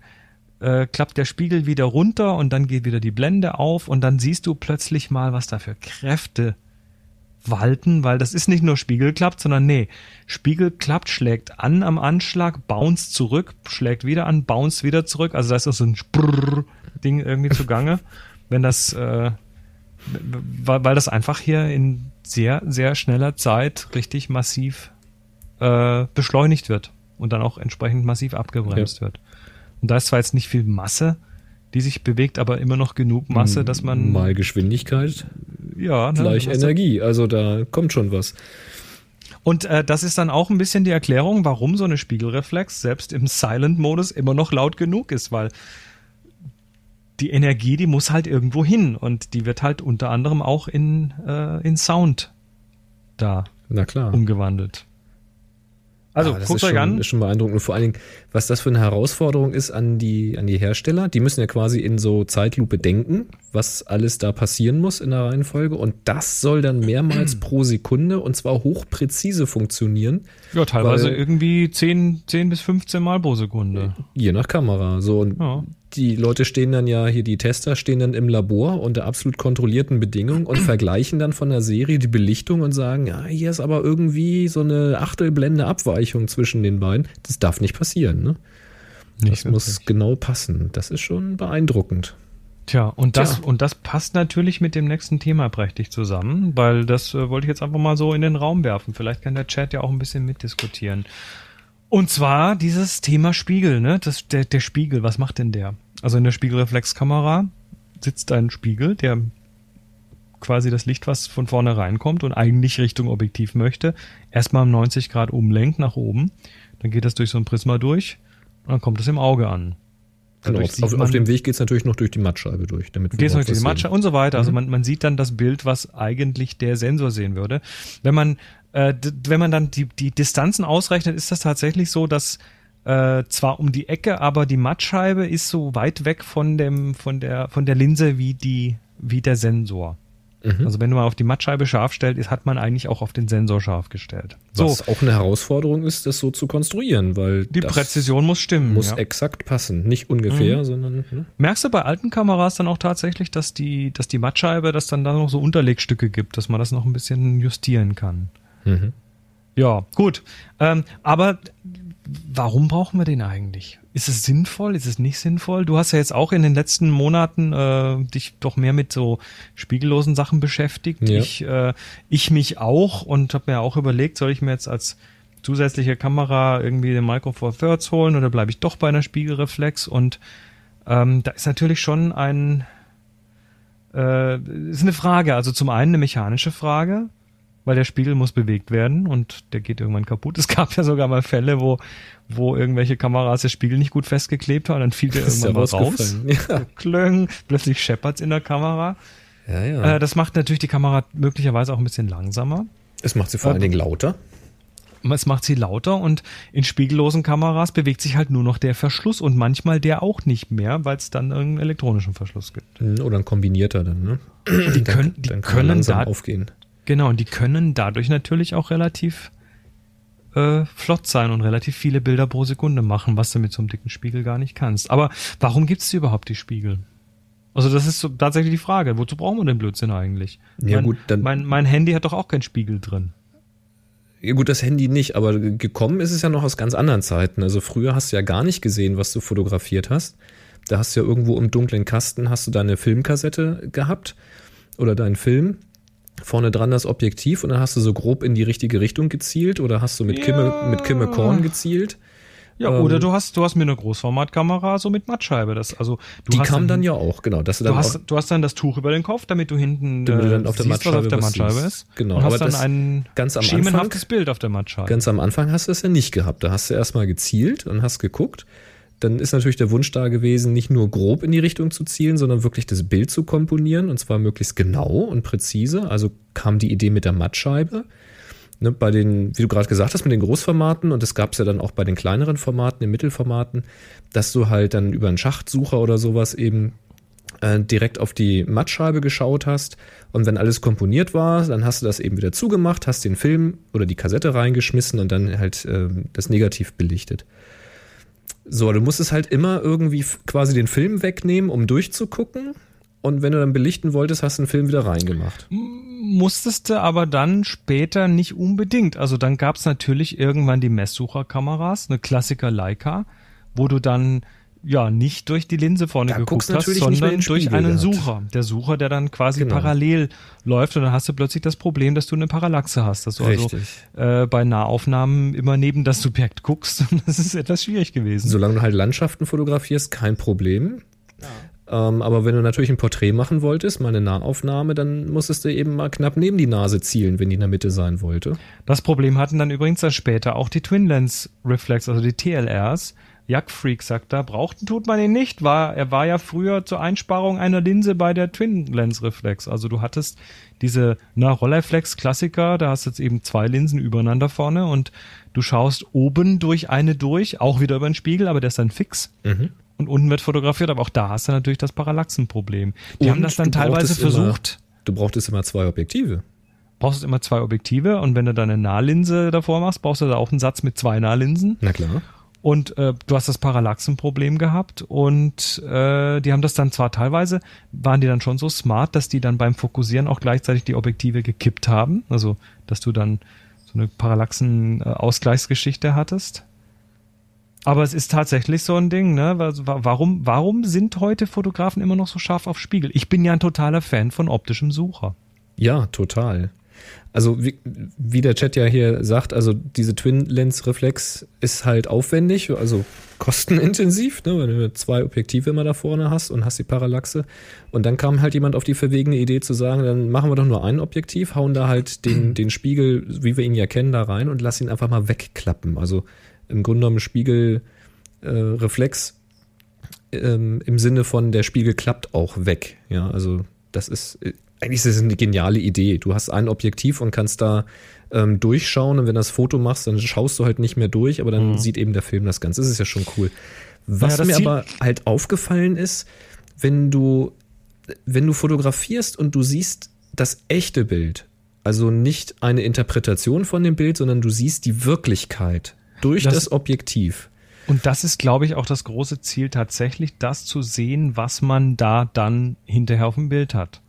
äh, klappt der Spiegel wieder runter und dann geht wieder die Blende auf und dann siehst du plötzlich mal, was da für Kräfte walten, weil das ist nicht nur Spiegel klappt, sondern nee, Spiegel klappt, schlägt an am Anschlag, bounce zurück, schlägt wieder an, bounce wieder zurück. Also da ist auch so ein Sprrr-Ding irgendwie zugange, wenn das, äh, weil, weil das einfach hier in sehr, sehr schneller Zeit richtig massiv äh, beschleunigt wird und dann auch entsprechend massiv abgebremst wird. Und da ist zwar jetzt nicht viel Masse, die sich bewegt, aber immer noch genug Masse, dass man Mal Geschwindigkeit, ja ne, gleich Energie. Also da kommt schon was. Und äh, das ist dann auch ein bisschen die Erklärung, warum so eine Spiegelreflex selbst im Silent-Modus immer noch laut genug ist, weil die Energie, die muss halt irgendwo hin und die wird halt unter anderem auch in, äh, in Sound da Na klar. umgewandelt. Also das guckt ist euch schon, an. ist schon beeindruckend. Und vor allen Dingen, was das für eine Herausforderung ist an die, an die Hersteller. Die müssen ja quasi in so Zeitlupe denken, was alles da passieren muss in der Reihenfolge. Und das soll dann mehrmals pro Sekunde und zwar hochpräzise funktionieren, Ja, teilweise weil- irgendwie 10, 10 bis 15 Mal pro Sekunde. je nach Kamera. So, und Ja. Die Leute stehen dann ja, hier die Tester stehen dann im Labor unter absolut kontrollierten Bedingungen und vergleichen dann von der Serie die Belichtung und sagen, ja, hier ist aber irgendwie so eine Achtelblende Abweichung zwischen den beiden. Das darf nicht passieren, ne? Das muss genau passen. Das ist schon beeindruckend. Tja, und das, Tja. und das passt natürlich mit dem nächsten Thema prächtig zusammen, weil das äh, wollte ich jetzt einfach mal so in den Raum werfen. Vielleicht kann der Chat ja auch ein bisschen mitdiskutieren. Und zwar dieses Thema Spiegel, ne? Das, der, der Spiegel, was macht denn der? Also in der Spiegelreflexkamera sitzt ein Spiegel, der quasi das Licht, was von vorne reinkommt und eigentlich Richtung Objektiv möchte, erstmal um 90 Grad umlenkt nach oben. Dann geht das durch so ein Prisma durch und dann kommt es im Auge an. Genau, auf, auf dem Weg geht es natürlich noch durch die Mattscheibe durch, damit wir Gehst überhaupt durch die sehen. und so weiter. Also Mhm. man, man sieht dann das Bild, was eigentlich der Sensor sehen würde. Wenn man, äh, wenn man dann die, die Distanzen ausrechnet, ist das tatsächlich so, dass äh, zwar um die Ecke, aber die Mattscheibe ist so weit weg von dem, von der, von der Linse wie die, wie der Sensor. Mhm. Also wenn man auf die Mattscheibe scharf stellt, ist, hat man eigentlich auch auf den Sensor scharf gestellt. So, Was auch eine Herausforderung ist, das so zu konstruieren, weil die Präzision muss stimmen. muss ja. exakt passen. Nicht ungefähr, Mhm. sondern ne? Merkst du bei alten Kameras dann auch tatsächlich, dass die, dass die Mattscheibe, dass dann da noch so Unterlegstücke gibt, dass man das noch ein bisschen justieren kann? Mhm. Ja, gut. Ähm, aber warum brauchen wir den eigentlich? Ist es sinnvoll? Ist es nicht sinnvoll? Du hast ja jetzt auch in den letzten Monaten äh, dich doch mehr mit so spiegellosen Sachen beschäftigt. Ja. Ich, äh, ich mich auch und habe mir auch überlegt, soll ich mir jetzt als zusätzliche Kamera irgendwie den Micro Four Thirds holen oder bleibe ich doch bei einer Spiegelreflex? Und ähm, da ist natürlich schon ein äh, ist eine Frage. Also zum einen eine mechanische Frage, weil der Spiegel muss bewegt werden und der geht irgendwann kaputt. Es gab ja sogar mal Fälle, wo, wo irgendwelche Kameras der Spiegel nicht gut festgeklebt haben und dann fiel der irgendwann mal raus. Ja. Klöng, plötzlich scheppert's in der Kamera. Ja, ja. Äh, das macht natürlich die Kamera möglicherweise auch ein bisschen langsamer. es macht sie vor allen Dingen lauter. Es macht sie lauter und in spiegellosen Kameras bewegt sich halt nur noch der Verschluss und manchmal der auch nicht mehr, weil es dann irgendeinen elektronischen Verschluss gibt. Oder ein kombinierter dann, ne? Die können, die dann können langsam da, aufgehen. Genau, und die können dadurch natürlich auch relativ äh, flott sein und relativ viele Bilder pro Sekunde machen, was du mit so einem dicken Spiegel gar nicht kannst. Aber warum gibt's überhaupt die Spiegel? Also das ist so tatsächlich die Frage. Wozu brauchen wir den Blödsinn eigentlich? Ja, mein, gut, dann- mein, mein Handy hat doch auch keinen Spiegel drin. Ja, gut, das Handy nicht, aber gekommen ist es ja noch aus ganz anderen Zeiten. Also früher hast du ja gar nicht gesehen, was du fotografiert hast. Da hast du ja irgendwo im dunklen Kasten hast du deine Filmkassette gehabt oder deinen Film. Vorne dran das Objektiv und dann hast du so grob in die richtige Richtung gezielt oder hast du mit Ja. Kimme, mit Kimme Korn gezielt. Ja, Ähm, oder du hast, du hast mir eine Großformatkamera so mit Mattscheibe. Das, also, du Die hast kam dann ja auch, genau. Dass du dann Du hast, auch, du hast dann das Tuch über den Kopf, damit du hinten Damit du dann auf der siehst, was auf Mattscheibe der Mattscheibe ist. Genau, Und hast aber dann das ein ganz am schemenhaftes Anfang- Bild auf der Mattscheibe. Ganz am Anfang hast du es ja nicht gehabt. Da hast du erstmal gezielt und hast geguckt. Dann ist natürlich der Wunsch da gewesen, nicht nur grob in die Richtung zu zielen, sondern wirklich das Bild zu komponieren und zwar möglichst genau und präzise. Also kam die Idee mit der Mattscheibe. Ne, bei den, wie du gerade gesagt hast, mit den Großformaten und das gab es ja dann auch bei den kleineren Formaten, den Mittelformaten, dass du halt dann über einen Schachtsucher oder sowas eben äh, direkt auf die Mattscheibe geschaut hast und wenn alles komponiert war, dann hast du das eben wieder zugemacht, hast den Film oder die Kassette reingeschmissen und dann halt ähm, das Negativ belichtet. So, du musstest halt immer irgendwie quasi den Film wegnehmen, um durchzugucken. Und wenn du dann belichten wolltest, hast du den Film wieder reingemacht. Musstest du aber dann später nicht unbedingt. Also dann gab es natürlich irgendwann die Messsucherkameras, eine Klassiker Leica, wo du dann ja nicht durch die Linse vorne Da geguckt hast, sondern durch einen gehabt. Sucher. Der Sucher, der dann quasi Genau. parallel läuft und dann hast du plötzlich das Problem, dass du eine Parallaxe hast, dass du Richtig. also äh, bei Nahaufnahmen immer neben das Subjekt guckst. Das ist etwas schwierig gewesen. Solange du halt Landschaften fotografierst, kein Problem. Ähm, aber wenn du natürlich ein Porträt machen wolltest, mal eine Nahaufnahme, dann musstest du eben mal knapp neben die Nase zielen, wenn die in der Mitte sein wollte. Das Problem hatten dann übrigens dann später auch die Twin Lens Reflex, also die TLRs. Jagdfreak sagt da, brauchten tut man ihn nicht, war, er war ja früher zur Einsparung einer Linse bei der Twin Lens Reflex. Also du hattest diese na, Rolleiflex Klassiker, da hast du jetzt eben zwei Linsen übereinander vorne und du schaust oben durch eine durch, auch wieder über den Spiegel, aber der ist dann fix. Mhm. Und unten wird fotografiert, aber auch da hast du natürlich das Parallaxenproblem. Die Und haben das dann teilweise brauchtest immer- versucht. Du brauchtest immer zwei Objektive. brauchst du immer zwei Objektive und wenn du dann eine Nahlinse davor machst, brauchst du da auch einen Satz mit zwei Nahlinsen. Na klar. Und äh, du hast das Parallaxenproblem gehabt und äh, die haben das dann zwar teilweise, waren die dann schon so smart, dass die dann beim Fokussieren auch gleichzeitig die Objektive gekippt haben. Also, dass du dann so eine Parallaxen-Ausgleichsgeschichte hattest. Aber es ist tatsächlich so ein Ding, ne? Warum, warum sind heute Fotografen immer noch so scharf auf Spiegel? Ich bin ja ein totaler Fan von optischem Sucher. Ja, total. Also wie, wie der Chat ja hier sagt, also diese Twin-Lens-Reflex ist halt aufwendig, also kostenintensiv, ne, wenn du zwei Objektive immer da vorne hast und hast die Parallaxe. Und dann kam halt jemand auf die verwegene Idee zu sagen, dann machen wir doch nur ein Objektiv, hauen da halt den, den Spiegel, wie wir ihn ja kennen, da rein und lass ihn einfach mal wegklappen. Also im Grunde genommen Spiegelreflex ähm, im Sinne von der Spiegel klappt auch weg. Ja, also das ist äh, eigentlich ist das eine geniale Idee. Du hast ein Objektiv und kannst da ähm, durchschauen und wenn du das Foto machst, dann schaust du halt nicht mehr durch, aber dann mhm. sieht eben der Film das Ganze. Das ist ja schon cool. Was ja, mir aber halt aufgefallen ist, wenn du, wenn du fotografierst und du siehst das echte Bild, also nicht eine Interpretation von dem Bild, sondern du siehst die Wirklichkeit durch das, das Objektiv. Und das ist, glaube ich, auch das große Ziel, tatsächlich das zu sehen, was man da dann hinterher auf dem Bild hat.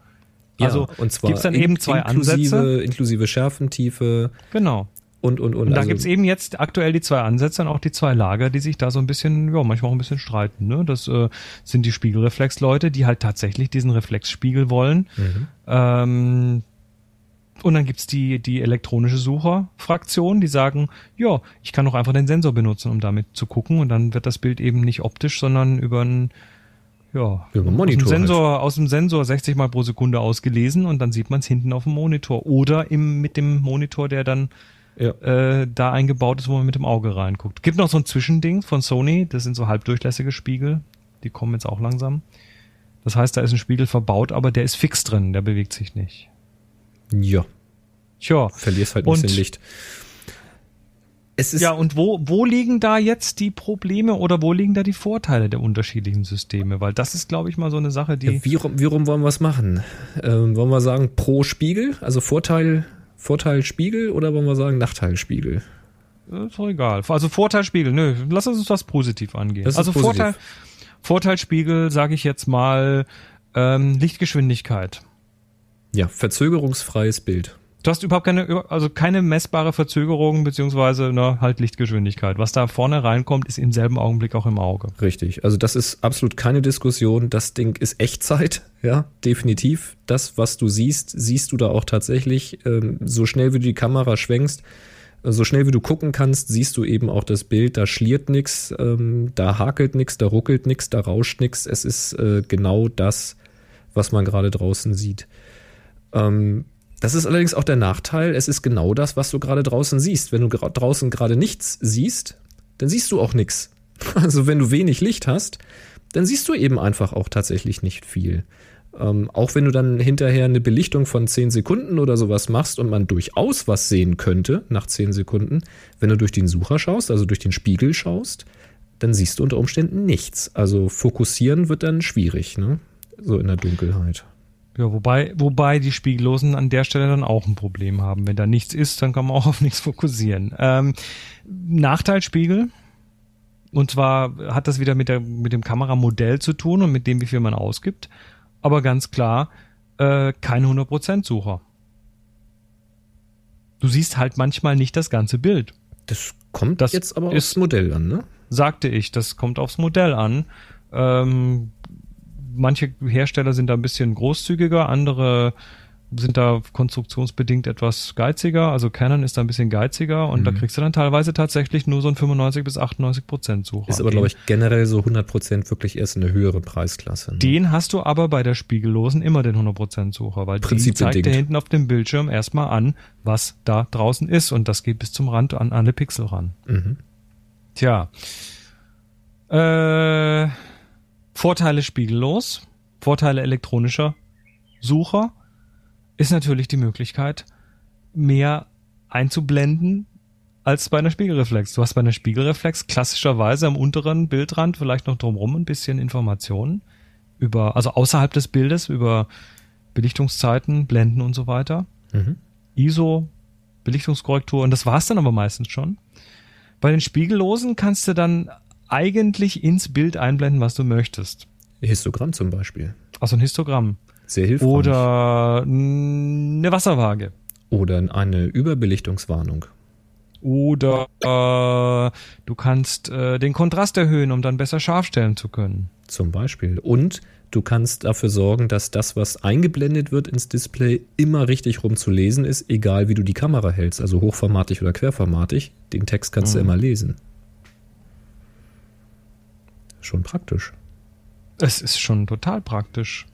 Ja, also und zwar gibt's dann eben zwei inklusive, Ansätze. Inklusive Schärfentiefe. Genau. Und, und, und. Und da also, gibt's eben jetzt aktuell die zwei Ansätze und auch die zwei Lager, die sich da so ein bisschen, ja, manchmal auch ein bisschen streiten. Ne? Das äh, sind die Spiegelreflexleute, die halt tatsächlich diesen Reflexspiegel wollen. Mhm. Ähm, und dann gibt's die, die elektronische Sucher-Fraktion, die sagen, ja, ich kann doch einfach den Sensor benutzen, um damit zu gucken. Und dann wird das Bild eben nicht optisch, sondern über einen ja, über Monitor aus, dem Sensor, halt. aus dem Sensor 60 mal pro Sekunde ausgelesen und dann sieht man es hinten auf dem Monitor. Oder im, mit dem Monitor, der dann ja. äh, da eingebaut ist, wo man mit dem Auge reinguckt. Gibt noch so ein Zwischending von Sony, das sind so halbdurchlässige Spiegel, die kommen jetzt auch langsam. Das heißt, da ist ein Spiegel verbaut, aber der ist fix drin, der bewegt sich nicht. Ja. Tja. Verlierst halt ein bisschen Licht. Es ist ja, und wo, wo liegen da jetzt die Probleme oder wo liegen da die Vorteile der unterschiedlichen Systeme? Weil das ist, glaube ich, mal so eine Sache, die. Ja, wie, rum, wie rum wollen wir es machen? Ähm, wollen wir sagen pro Spiegel, also Vorteil, Vorteil Spiegel oder wollen wir sagen Nachteil Spiegel? Ist doch egal. Also Vorteil Spiegel, nö, lass uns das positiv angehen. Das also positiv. Vorteil, Vorteil Spiegel, sage ich jetzt mal, ähm, Lichtgeschwindigkeit. Ja, verzögerungsfreies Bild. Du hast überhaupt keine, also keine messbare Verzögerung beziehungsweise ne, halt Lichtgeschwindigkeit. Was da vorne reinkommt, ist im selben Augenblick auch im Auge. Richtig. Also das ist absolut keine Diskussion. Das Ding ist Echtzeit, ja, definitiv. Das, was du siehst, siehst du da auch tatsächlich. Ähm, so schnell wie du die Kamera schwenkst, so schnell wie du gucken kannst, siehst du eben auch das Bild. Da schliert nichts, ähm, da hakelt nichts, da ruckelt nichts, da rauscht nichts. Es ist äh, genau das, was man gerade draußen sieht. Ähm, das ist allerdings auch der Nachteil. Es ist genau das, was du gerade draußen siehst. Wenn du draußen gerade nichts siehst, dann siehst du auch nichts. Also wenn du wenig Licht hast, dann siehst du eben einfach auch tatsächlich nicht viel. Ähm, auch wenn du dann hinterher eine Belichtung von 10 Sekunden oder sowas machst und man durchaus was sehen könnte nach 10 Sekunden, wenn du durch den Sucher schaust, also durch den Spiegel schaust, dann siehst du unter Umständen nichts. Also fokussieren wird dann schwierig, ne? So in der Dunkelheit. Ja, wobei, wobei die Spiegellosen an der Stelle dann auch ein Problem haben. Wenn da nichts ist, dann kann man auch auf nichts fokussieren. Ähm, Nachteil Spiegel. Und zwar hat das wieder mit, der, mit dem Kameramodell zu tun und mit dem, wie viel man ausgibt. Aber ganz klar, äh, kein 100% Sucher. Du siehst halt manchmal nicht das ganze Bild. Das kommt das jetzt aber aufs Modell an, ne? Sagte ich, das kommt aufs Modell an. Ähm, manche Hersteller sind da ein bisschen großzügiger, andere sind da konstruktionsbedingt etwas geiziger. Also Canon ist da ein bisschen geiziger und mhm. da kriegst du dann teilweise tatsächlich nur so ein 95 bis 98 Prozent Sucher. Ist aber, glaube ich, generell so 100 Prozent wirklich erst eine höhere Preisklasse. Ne? Den hast du aber bei der Spiegellosen immer den 100 Prozent Sucher, weil die zeigt dir hinten auf dem Bildschirm erstmal an, was da draußen ist und das geht bis zum Rand an alle Pixel ran. Mhm. Tja. Äh, Vorteile spiegellos, Vorteile elektronischer Sucher ist natürlich die Möglichkeit, mehr einzublenden als bei einer Spiegelreflex. Du hast bei einer Spiegelreflex klassischerweise am unteren Bildrand vielleicht noch drumherum ein bisschen Informationen über, also außerhalb des Bildes, über Belichtungszeiten, Blenden und so weiter. Mhm. ISO, Belichtungskorrektur und das war's dann aber meistens schon. Bei den Spiegellosen kannst du dann eigentlich ins Bild einblenden, was du möchtest. Histogramm zum Beispiel. Also ein Histogramm. Sehr hilfreich. Oder eine Wasserwaage. Oder eine Überbelichtungswarnung. Oder äh, du kannst äh, den Kontrast erhöhen, um dann besser scharf stellen zu können. Zum Beispiel. Und du kannst dafür sorgen, dass das, was eingeblendet wird ins Display, immer richtig rum zu lesen ist, egal wie du die Kamera hältst, also hochformatig oder querformatig. Den Text kannst mhm. du immer lesen schon praktisch. Es ist schon total praktisch.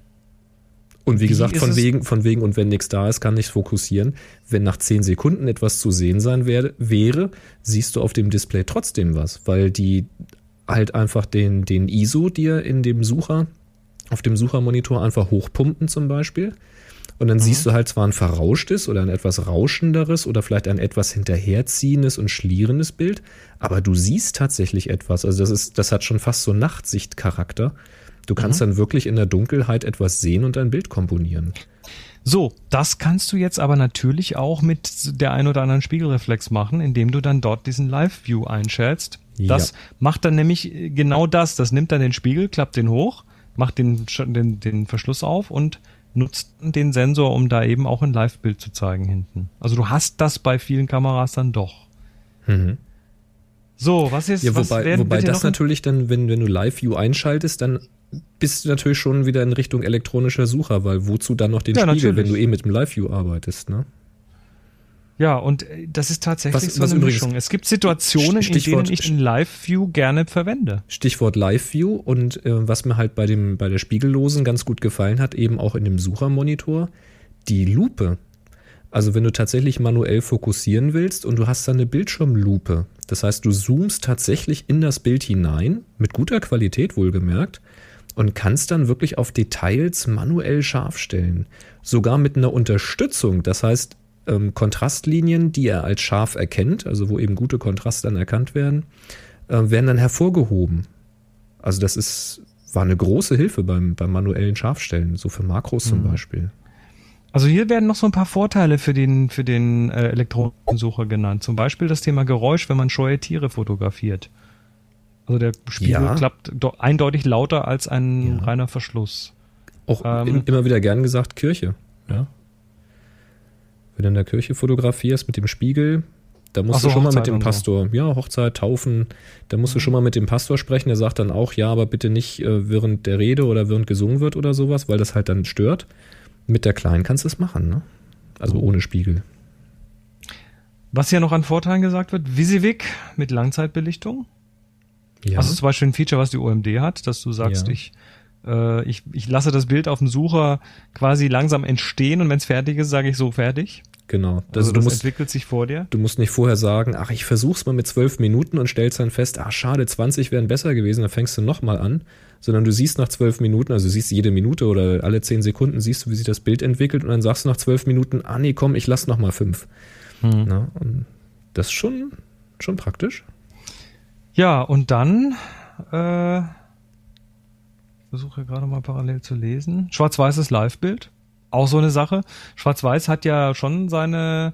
Und wie, wie gesagt, von wegen, von wegen, und wenn nichts da ist, kann nichts fokussieren. Wenn nach zehn Sekunden etwas zu sehen sein wär, wäre, siehst du auf dem Display trotzdem was, weil die halt einfach den, den ISO dir in dem Sucher, auf dem Suchermonitor einfach hochpumpen zum Beispiel. Und dann mhm. siehst du halt zwar ein verrauschtes oder ein etwas rauschenderes oder vielleicht ein etwas hinterherziehendes und schlierendes Bild, aber du siehst tatsächlich etwas. Also das ist, das hat schon fast so Nachtsichtcharakter. Du kannst mhm. dann wirklich in der Dunkelheit etwas sehen und ein Bild komponieren. So, das kannst du jetzt aber natürlich auch mit der ein oder anderen Spiegelreflex machen, indem du dann dort diesen Live-View einschätzt. Das ja. macht dann nämlich genau das. Das nimmt dann den Spiegel, klappt den hoch, macht den, den, den Verschluss auf und nutzt den Sensor, um da eben auch ein Live-Bild zu zeigen hinten. Also du hast das bei vielen Kameras dann doch. Mhm. So, was ist ja, wobei, was wobei das natürlich dann, wenn, wenn du Live-View einschaltest, dann bist du natürlich schon wieder in Richtung elektronischer Sucher, weil wozu dann noch den ja, Spiegel, natürlich. wenn du eh mit dem Live-View arbeitest, ne? Ja, und äh, das ist tatsächlich was, so eine übrigens, Mischung. Es gibt Situationen, in denen ich ein Live-View gerne verwende. Stichwort Live-View und äh, was mir halt bei, dem, bei der Spiegellosen ganz gut gefallen hat, eben auch in dem Suchermonitor, die Lupe. Also wenn du tatsächlich manuell fokussieren willst und du hast dann eine Bildschirmlupe. Das heißt, du zoomst tatsächlich in das Bild hinein, mit guter Qualität wohlgemerkt, und kannst dann wirklich auf Details manuell scharf stellen. Sogar mit einer Unterstützung. Das heißt, ähm, Kontrastlinien, die er als scharf erkennt, also wo eben gute Kontraste dann erkannt werden, äh, werden dann hervorgehoben. Also das ist, war eine große Hilfe beim, beim manuellen Scharfstellen, so für Makros mhm. zum Beispiel. Also hier werden noch so ein paar Vorteile für den, für den äh, Elektronensucher genannt. Zum Beispiel das Thema Geräusch, wenn man scheue Tiere fotografiert. Also der Spiegel ja. klappt eindeutig lauter als ein ja. reiner Verschluss. Auch ähm, immer wieder gern gesagt Kirche. Ja. Wenn du in der Kirche fotografierst mit dem Spiegel, da musst so, du schon Hochzeit mal mit dem Pastor, so. ja, Hochzeit, Taufen, da musst mhm. du schon mal mit dem Pastor sprechen, der sagt dann auch, ja, aber bitte nicht äh, während der Rede oder während gesungen wird oder sowas, weil das halt dann stört. Mit der Kleinen kannst du es machen, ne? Also mhm. ohne Spiegel. Was hier noch an Vorteilen gesagt wird, Visivik mit Langzeitbelichtung. Ja. Also zum Beispiel ein Feature, was die OMD hat, dass du sagst, ja. ich, äh, ich, ich lasse das Bild auf dem Sucher quasi langsam entstehen und wenn es fertig ist, sage ich so fertig. Genau. Also, also das musst, entwickelt sich vor dir. Du musst nicht vorher sagen, ach, ich versuch's mal mit zwölf Minuten und stellst dann fest, ach, schade, 20 wären besser gewesen, dann fängst du nochmal an. Sondern du siehst nach zwölf Minuten, also du siehst jede Minute oder alle zehn Sekunden siehst du, wie sich das Bild entwickelt und dann sagst du nach zwölf Minuten, ah nee, komm, ich lass nochmal fünf. Hm. Na, und das ist schon, schon praktisch. Ja, und dann äh, versuche gerade mal parallel zu lesen. Schwarz-weißes Live-Bild. Auch so eine Sache. Schwarz-Weiß hat ja schon seine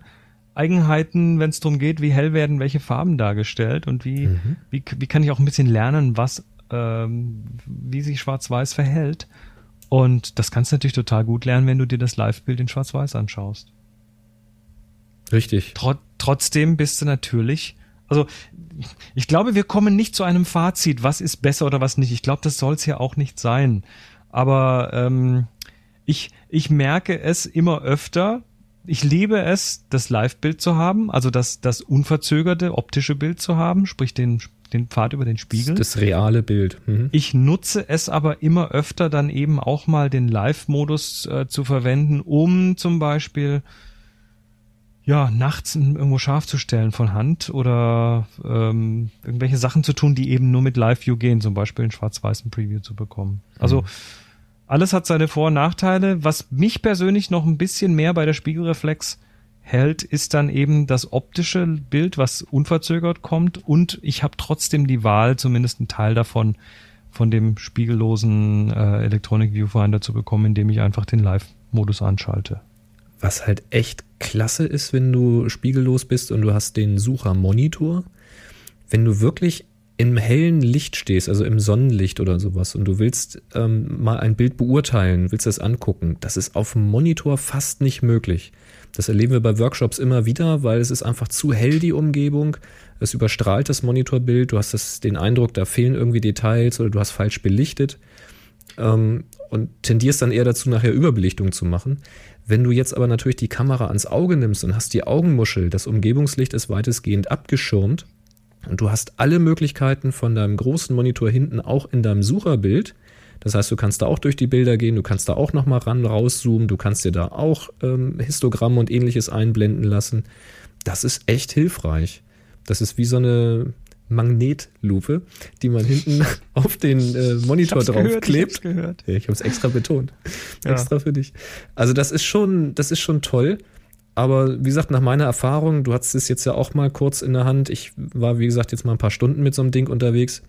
Eigenheiten, wenn es darum geht, wie hell werden welche Farben dargestellt und wie, mhm. wie, wie kann ich auch ein bisschen lernen, was, ähm, wie sich Schwarz-Weiß verhält. Und das kannst du natürlich total gut lernen, wenn du dir das Live-Bild in Schwarz-Weiß anschaust. Richtig. Tro trotzdem bist du natürlich also ich glaube, wir kommen nicht zu einem Fazit, was ist besser oder was nicht. Ich glaube, das soll es ja auch nicht sein. Aber ähm, ich, ich merke es immer öfter. Ich liebe es, das Live-Bild zu haben, also das, das unverzögerte optische Bild zu haben, sprich den, den Pfad über den Spiegel. Das reale Bild. Mhm. Ich nutze es aber immer öfter dann eben auch mal den Live-Modus äh, zu verwenden, um zum Beispiel ja, nachts irgendwo scharf zu stellen von Hand oder ähm, irgendwelche Sachen zu tun, die eben nur mit Live-View gehen, zum Beispiel einen schwarz-weißen Preview zu bekommen. Also mhm. alles hat seine Vor- und Nachteile. Was mich persönlich noch ein bisschen mehr bei der Spiegelreflex hält, ist dann eben das optische Bild, was unverzögert kommt und ich habe trotzdem die Wahl, zumindest einen Teil davon von dem spiegellosen äh, Electronic Viewfinder zu bekommen, indem ich einfach den Live-Modus anschalte. Was halt echt klasse ist, wenn du spiegellos bist und du hast den Suchermonitor. Wenn du wirklich im hellen Licht stehst, also im Sonnenlicht oder sowas, und du willst ähm, mal ein Bild beurteilen, willst das angucken, das ist auf dem Monitor fast nicht möglich. Das erleben wir bei Workshops immer wieder, weil es ist einfach zu hell, die Umgebung. Es überstrahlt das Monitorbild. Du hast das, den Eindruck, da fehlen irgendwie Details oder du hast falsch belichtet. Ähm, und tendierst dann eher dazu, nachher Überbelichtung zu machen. Wenn du jetzt aber natürlich die Kamera ans Auge nimmst und hast die Augenmuschel, das Umgebungslicht ist weitestgehend abgeschirmt und du hast alle Möglichkeiten von deinem großen Monitor hinten auch in deinem Sucherbild. Das heißt, du kannst da auch durch die Bilder gehen, du kannst da auch nochmal ran, rauszoomen, du kannst dir da auch ähm, Histogramm und ähnliches einblenden lassen. Das ist echt hilfreich. Das ist wie so eine, Magnetlupe, die man hinten auf den äh, Monitor draufklebt. Ich, habe es extra betont. Ja. Extra für dich. Also das ist schon, das ist schon toll. Aber wie gesagt, nach meiner Erfahrung, du hattest es jetzt ja auch mal kurz in der Hand. Ich war, wie gesagt, jetzt mal ein paar Stunden mit so einem Ding unterwegs.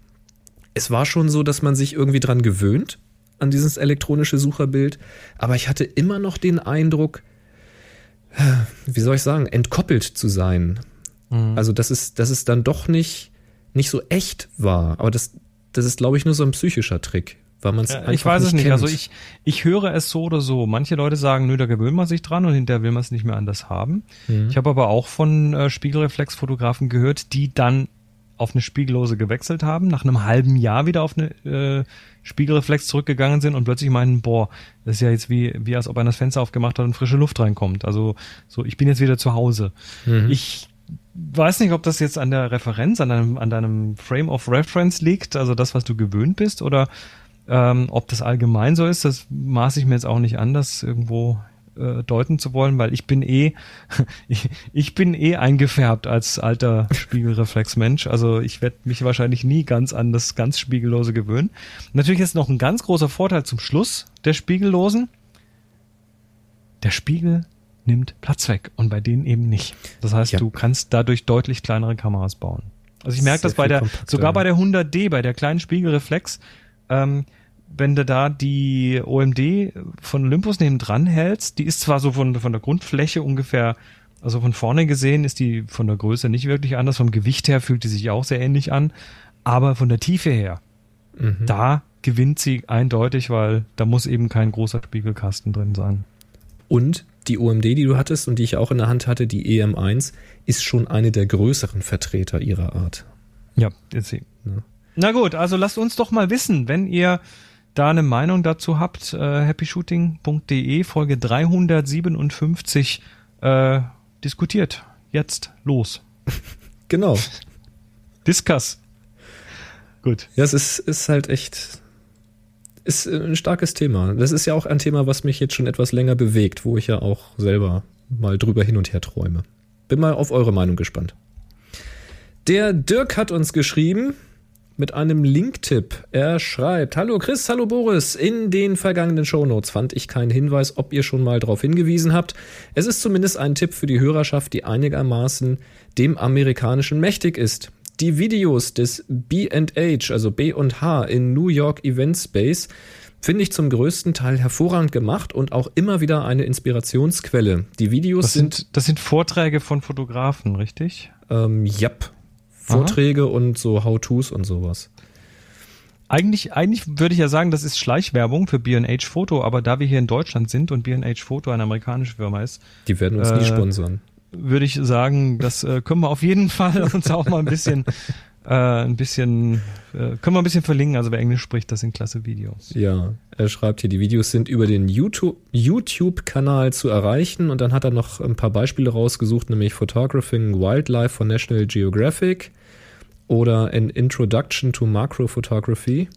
Es war schon so, dass man sich irgendwie dran gewöhnt, an dieses elektronische Sucherbild. Aber ich hatte immer noch den Eindruck, wie soll ich sagen, entkoppelt zu sein. Mhm. Also, dass es, dass es dann doch nicht, nicht so echt war. Aber das, das ist, glaube ich, nur so ein psychischer Trick. Weil man es ja, Ich weiß es nicht. Kennt. Also ich, ich höre es so oder so. Manche Leute sagen, nö, da gewöhnt man sich dran und hinterher will man es nicht mehr anders haben. Mhm. Ich habe aber auch von äh, Spiegelreflexfotografen gehört, die dann auf eine Spiegellose gewechselt haben, nach einem halben Jahr wieder auf eine äh, Spiegelreflex zurückgegangen sind und plötzlich meinen, boah, das ist ja jetzt wie, wie als ob einer das Fenster aufgemacht hat und frische Luft reinkommt. Also so, ich bin jetzt wieder zu Hause. Mhm. Ich weiß nicht, ob das jetzt an der Referenz, an deinem, an deinem Frame of Reference liegt, also das, was du gewöhnt bist, oder ähm, ob das allgemein so ist, das maße ich mir jetzt auch nicht an, das irgendwo äh, deuten zu wollen, weil ich bin eh, ich, bin eh eingefärbt als alter Spiegelreflexmensch. Also ich werde mich wahrscheinlich nie ganz an das ganz Spiegellose gewöhnen. Natürlich ist noch ein ganz großer Vorteil zum Schluss der Spiegellosen. Der Spiegel nimmt Platz weg und bei denen eben nicht. Das heißt, ja. du kannst dadurch deutlich kleinere Kameras bauen. Also ich merke das bei der, sogar bei der 100D, bei der kleinen Spiegelreflex, ähm, wenn du da die OMD von Olympus neben dran hältst, die ist zwar so von, von der Grundfläche ungefähr, also von vorne gesehen ist die von der Größe nicht wirklich anders, vom Gewicht her fühlt die sich auch sehr ähnlich an, aber von der Tiefe her, mhm. da gewinnt sie eindeutig, weil da muss eben kein großer Spiegelkasten drin sein. Und die OMD, die du hattest und die ich auch in der Hand hatte, die EM1, ist schon eine der größeren Vertreter ihrer Art. Ja, jetzt sie. Ja. Na gut, also lasst uns doch mal wissen, wenn ihr da eine Meinung dazu habt, äh, happyshooting.de, Folge 357 äh, diskutiert. Jetzt los. Genau. Discuss. Gut. Ja, es ist, ist halt echt ist ein starkes Thema. Das ist ja auch ein Thema, was mich jetzt schon etwas länger bewegt, wo ich ja auch selber mal drüber hin und her träume. Bin mal auf eure Meinung gespannt. Der Dirk hat uns geschrieben, mit einem Linktipp. Er schreibt, Hallo Chris, hallo Boris. In den vergangenen Shownotes fand ich keinen Hinweis, ob ihr schon mal darauf hingewiesen habt. Es ist zumindest ein Tipp für die Hörerschaft, die einigermaßen dem amerikanischen mächtig ist. Die Videos des B&H, also B und H in New York Event Space, finde ich zum größten Teil hervorragend gemacht und auch immer wieder eine Inspirationsquelle. Die Videos das sind, sind, das sind Vorträge von Fotografen, richtig? Ähm, yep. Vorträge Aha. und so How-Tos und sowas. Eigentlich, eigentlich würde ich ja sagen, das ist Schleichwerbung für B&H Photo, aber da wir hier in Deutschland sind und B&H Photo eine amerikanische Firma ist, die werden uns äh, nie sponsern. Würde ich sagen, das äh, können wir auf jeden Fall uns auch mal ein bisschen äh, ein bisschen, äh, können wir ein bisschen verlinken. Also wer Englisch spricht, das sind klasse Videos. Ja, er schreibt hier, die Videos sind über den YouTube-Kanal zu erreichen und dann hat er noch ein paar Beispiele rausgesucht, nämlich Photographing Wildlife von National Geographic oder An Introduction to Macro Photography.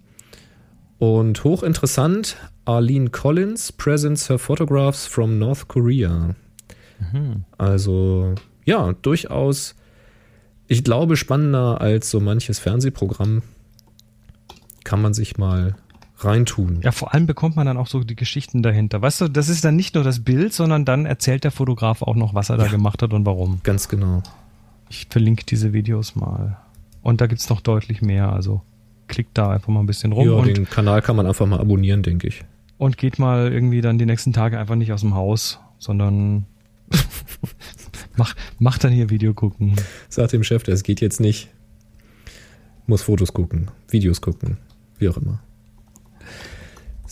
Und hochinteressant, Arlene Collins presents her photographs from North Korea. Mhm. Also ja, durchaus ich glaube, spannender als so manches Fernsehprogramm kann man sich mal reintun. Ja, vor allem bekommt man dann auch so die Geschichten dahinter. Weißt du, das ist dann nicht nur das Bild, sondern dann erzählt der Fotograf auch noch, was er ja, da gemacht hat und warum. Ganz genau. Ich verlinke diese Videos mal. Und da gibt es noch deutlich mehr. Also klickt da einfach mal ein bisschen rum. Ja, den Kanal kann man einfach mal abonnieren, denke ich. Und geht mal irgendwie dann die nächsten Tage einfach nicht aus dem Haus, sondern mach, mach dann hier Video gucken. Sagt dem Chef, das geht jetzt nicht. Muss Fotos gucken, Videos gucken, wie auch immer.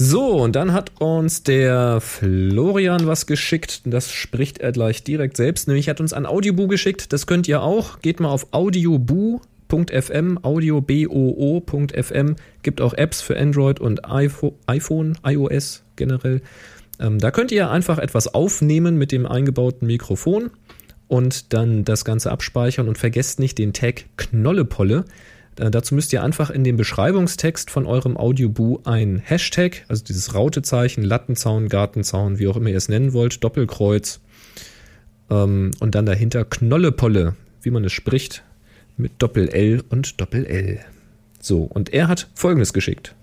So, und dann hat uns der Florian was geschickt. Das spricht er gleich direkt selbst. Nämlich hat uns ein Audioboo geschickt. Das könnt ihr auch. Geht mal auf audioboo.fm, audioboo.fm. Gibt auch Apps für Android und iPhone, iOS generell. Ähm, da könnt ihr einfach etwas aufnehmen mit dem eingebauten Mikrofon und dann das Ganze abspeichern und vergesst nicht den Tag Knollepolle. Äh, dazu müsst ihr einfach in den Beschreibungstext von eurem Audioboo ein Hashtag, also dieses Rautezeichen, Lattenzaun, Gartenzaun, wie auch immer ihr es nennen wollt, Doppelkreuz ähm, und dann dahinter Knollepolle, wie man es spricht, mit Doppel-L und Doppel-L. So, und er hat Folgendes geschickt.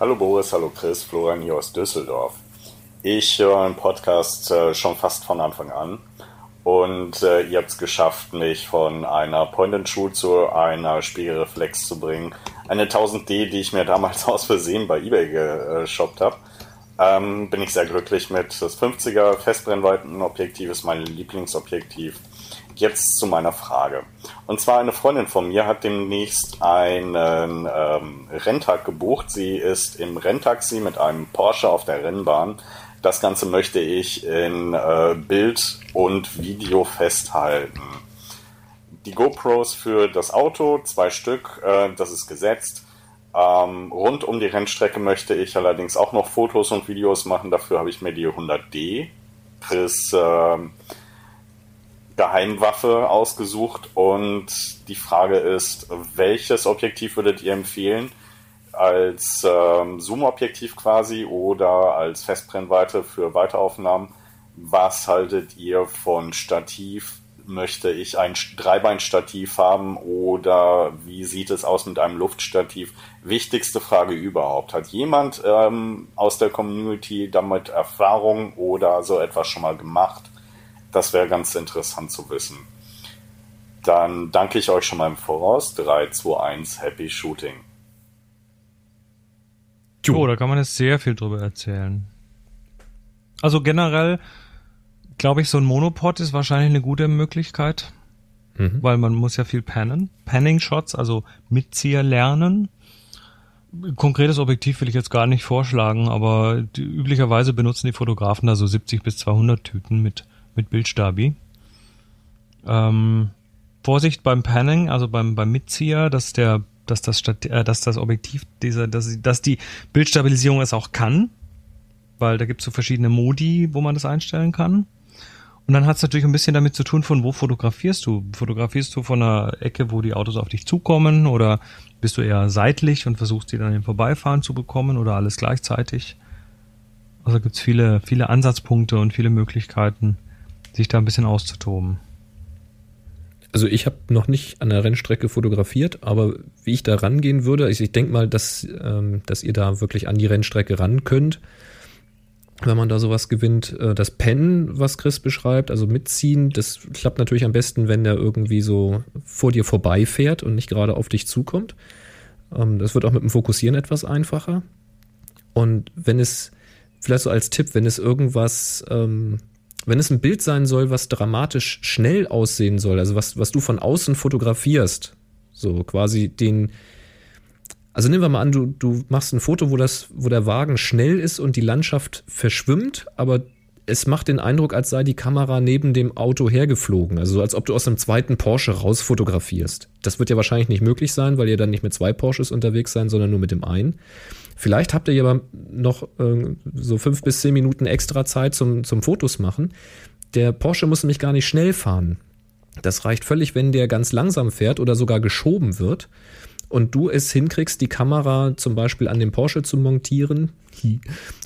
Hallo Boris, hallo Chris, Florian hier aus Düsseldorf. Ich höre einen Podcast äh, schon fast von Anfang an und äh, ihr habt es geschafft, mich von einer Point-and-Shoot zu einer Spiegelreflex zu bringen. Eine 1000D, die ich mir damals aus Versehen bei eBay geshoppt habe. Ähm, bin ich sehr glücklich mit. Das 50er Festbrennweitenobjektiv ist mein Lieblingsobjektiv. Jetzt zu meiner Frage. Und zwar eine Freundin von mir hat demnächst einen ähm, Renntag gebucht. Sie ist im Renntaxi mit einem Porsche auf der Rennbahn das Ganze möchte ich in äh, Bild und Video festhalten. Die GoPros für das Auto, zwei Stück, äh, das ist gesetzt. Ähm, rund um die Rennstrecke möchte ich allerdings auch noch Fotos und Videos machen. Dafür habe ich mir die 100D Chris äh, Geheimwaffe ausgesucht und die Frage ist, welches Objektiv würdet ihr empfehlen? Als ähm, Zoom-Objektiv quasi oder als Festbrennweite für Weiteraufnahmen. Was haltet ihr von Stativ? Möchte ich ein Dreibeinstativ haben oder wie sieht es aus mit einem Luftstativ? Wichtigste Frage überhaupt. Hat jemand ähm, aus der Community damit Erfahrung oder so etwas schon mal gemacht? Das wäre ganz interessant zu wissen. Dann danke ich euch schon mal im Voraus. 3, 2, 1, Happy Shooting. Oh, da kann man jetzt sehr viel drüber erzählen. Also generell glaube ich, so ein Monopod ist wahrscheinlich eine gute Möglichkeit, mhm. weil man muss ja viel pannen. Panning-Shots, also Mitzieher lernen. Konkretes Objektiv will ich jetzt gar nicht vorschlagen, aber die, üblicherweise benutzen die Fotografen da so 70 bis 200 Tüten mit, mit Bildstabi. Ähm, Vorsicht beim Panning, also beim, beim Mitzieher, dass der dass das, äh, dass das Objektiv dieser, dass, dass die Bildstabilisierung es auch kann, weil da gibt es so verschiedene Modi, wo man das einstellen kann. Und dann hat es natürlich ein bisschen damit zu tun, von wo fotografierst du. Fotografierst du von einer Ecke, wo die Autos auf dich zukommen oder bist du eher seitlich und versuchst die dann im Vorbeifahren zu bekommen oder alles gleichzeitig? Also gibt es viele, viele Ansatzpunkte und viele Möglichkeiten, sich da ein bisschen auszutoben. Also ich habe noch nicht an der Rennstrecke fotografiert, aber wie ich da rangehen würde, ich, ich denke mal, dass, ähm, dass ihr da wirklich an die Rennstrecke ran könnt, wenn man da sowas gewinnt. Äh, das Pennen, was Chris beschreibt, also mitziehen, das klappt natürlich am besten, wenn der irgendwie so vor dir vorbeifährt und nicht gerade auf dich zukommt. Ähm, das wird auch mit dem Fokussieren etwas einfacher. Und wenn es, vielleicht so als Tipp, wenn es irgendwas ähm, wenn es ein Bild sein soll, was dramatisch schnell aussehen soll, also was, was du von außen fotografierst, so quasi den, also nehmen wir mal an, du, du machst ein Foto, wo das, wo der Wagen schnell ist und die Landschaft verschwimmt, aber es macht den Eindruck, als sei die Kamera neben dem Auto hergeflogen. Also als ob du aus einem zweiten Porsche rausfotografierst. Das wird ja wahrscheinlich nicht möglich sein, weil ihr dann nicht mit zwei Porsches unterwegs sein, sondern nur mit dem einen. Vielleicht habt ihr aber noch äh, so fünf bis zehn Minuten extra Zeit zum, zum Fotos machen. Der Porsche muss nämlich gar nicht schnell fahren. Das reicht völlig, wenn der ganz langsam fährt oder sogar geschoben wird und du es hinkriegst, die Kamera zum Beispiel an dem Porsche zu montieren.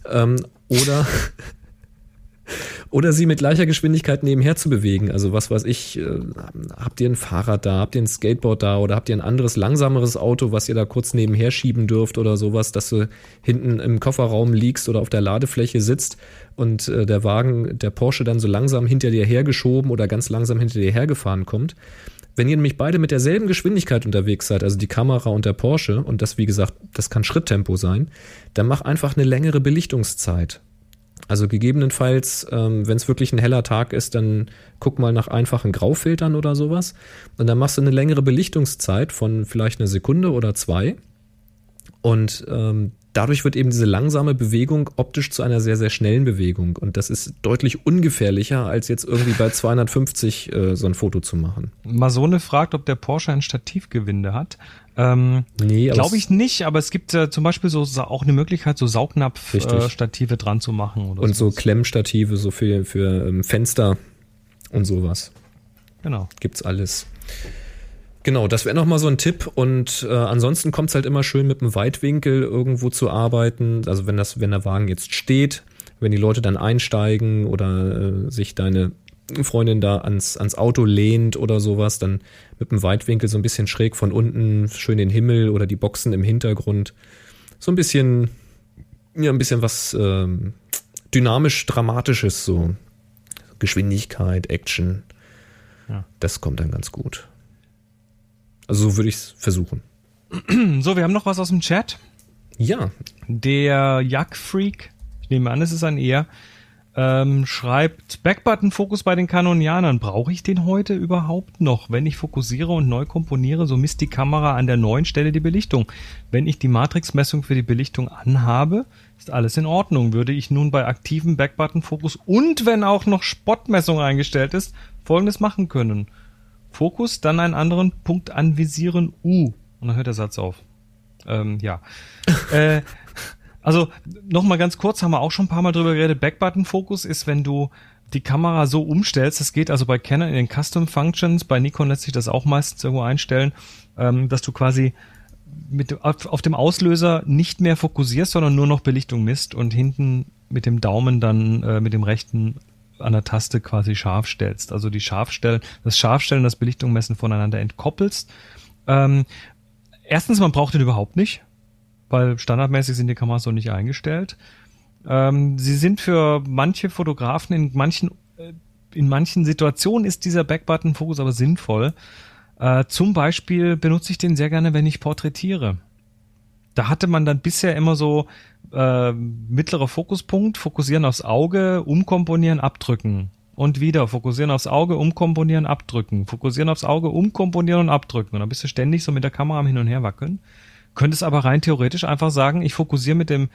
ähm, oder oder sie mit gleicher Geschwindigkeit nebenher zu bewegen. Also was weiß ich, äh, habt ihr ein Fahrrad da, habt ihr ein Skateboard da oder habt ihr ein anderes langsameres Auto, was ihr da kurz nebenher schieben dürft oder sowas, dass du hinten im Kofferraum liegst oder auf der Ladefläche sitzt und äh, der Wagen, der Porsche dann so langsam hinter dir hergeschoben oder ganz langsam hinter dir hergefahren kommt. Wenn ihr nämlich beide mit derselben Geschwindigkeit unterwegs seid, also die Kamera und der Porsche, und das wie gesagt, das kann Schritttempo sein, dann mach einfach eine längere Belichtungszeit. Also gegebenenfalls, ähm, wenn es wirklich ein heller Tag ist, dann guck mal nach einfachen Graufiltern oder sowas. Und dann machst du eine längere Belichtungszeit von vielleicht einer Sekunde oder zwei. Und ähm, dadurch wird eben diese langsame Bewegung optisch zu einer sehr, sehr schnellen Bewegung. Und das ist deutlich ungefährlicher, als jetzt irgendwie bei 250 äh, so ein Foto zu machen. Masone fragt, ob der Porsche ein Stativgewinde hat. Ähm, nee, glaube ich nicht, aber es gibt äh, zum Beispiel so auch eine Möglichkeit, so Saugnapf-Stative äh, dran zu machen. Oder und sowas. so Klemmstative, so für, für ähm, Fenster und sowas. Genau. Gibt's alles. Genau, das wäre nochmal so ein Tipp. Und äh, ansonsten kommt es halt immer schön mit einem Weitwinkel irgendwo zu arbeiten. Also wenn das, wenn der Wagen jetzt steht, wenn die Leute dann einsteigen oder äh, sich deine Freundin da ans, ans Auto lehnt oder sowas, dann mit dem Weitwinkel so ein bisschen schräg von unten, schön den Himmel oder die Boxen im Hintergrund. So ein bisschen, ja, ein bisschen was ähm, dynamisch Dramatisches, so Geschwindigkeit, Action. Ja. Das kommt dann ganz gut. Also so würde ich es versuchen. So, wir haben noch was aus dem Chat. Ja, Der Jack-Freak, ich nehme an, es ist ein Er, ähm, schreibt, Backbutton-Fokus bei den Kanonianern. Brauche ich den heute überhaupt noch? Wenn ich fokussiere und neu komponiere, so misst die Kamera an der neuen Stelle die Belichtung. Wenn ich die Matrixmessung für die Belichtung anhabe, ist alles in Ordnung. Würde ich nun bei aktivem Backbutton-Fokus und wenn auch noch Spottmessung eingestellt ist, folgendes machen können. Fokus, dann einen anderen Punkt anvisieren, U. Und dann hört der Satz auf. Ähm, ja. äh, also nochmal ganz kurz, haben wir auch schon ein paar Mal drüber geredet. Backbutton-Fokus ist, wenn du die Kamera so umstellst, das geht also bei Canon in den Custom Functions, bei Nikon lässt sich das auch meistens irgendwo einstellen, ähm, dass du quasi mit, auf, auf dem Auslöser nicht mehr fokussierst, sondern nur noch Belichtung misst und hinten mit dem Daumen dann äh, mit dem rechten an der Taste quasi scharf stellst. Also die Scharfstellen, das Scharfstellen, das Belichtung messen voneinander entkoppelst. Ähm, erstens, man braucht den überhaupt nicht, weil standardmäßig sind die Kameras so nicht eingestellt. Ähm, sie sind für manche Fotografen in manchen äh, in manchen Situationen ist dieser Backbutton-Fokus aber sinnvoll. Äh, zum Beispiel benutze ich den sehr gerne, wenn ich porträtiere. Da hatte man dann bisher immer so äh, mittlerer Fokuspunkt, fokussieren aufs Auge, umkomponieren, abdrücken. Und wieder fokussieren aufs Auge, umkomponieren, abdrücken. Fokussieren aufs Auge, umkomponieren und abdrücken. Und dann bist du ständig so mit der Kamera am Hin und Her wackeln. Könntest aber rein theoretisch einfach sagen, ich fokussiere mit dem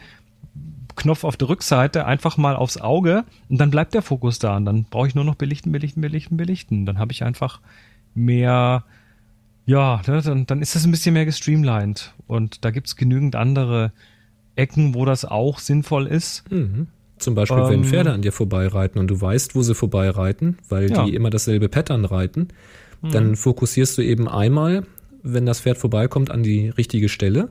Knopf auf der Rückseite einfach mal aufs Auge und dann bleibt der Fokus da. Und dann brauche ich nur noch belichten, belichten, belichten, belichten. Dann habe ich einfach mehr, ja, ne, dann, dann ist das ein bisschen mehr gestreamlined. Und da gibt's genügend andere Ecken, wo das auch sinnvoll ist. Mhm. Zum Beispiel, wenn Ähm, Pferde an dir vorbeireiten und du weißt, wo sie vorbeireiten, weil Ja. die immer dasselbe Pattern reiten, dann fokussierst du eben einmal, wenn das Pferd vorbeikommt, an die richtige Stelle.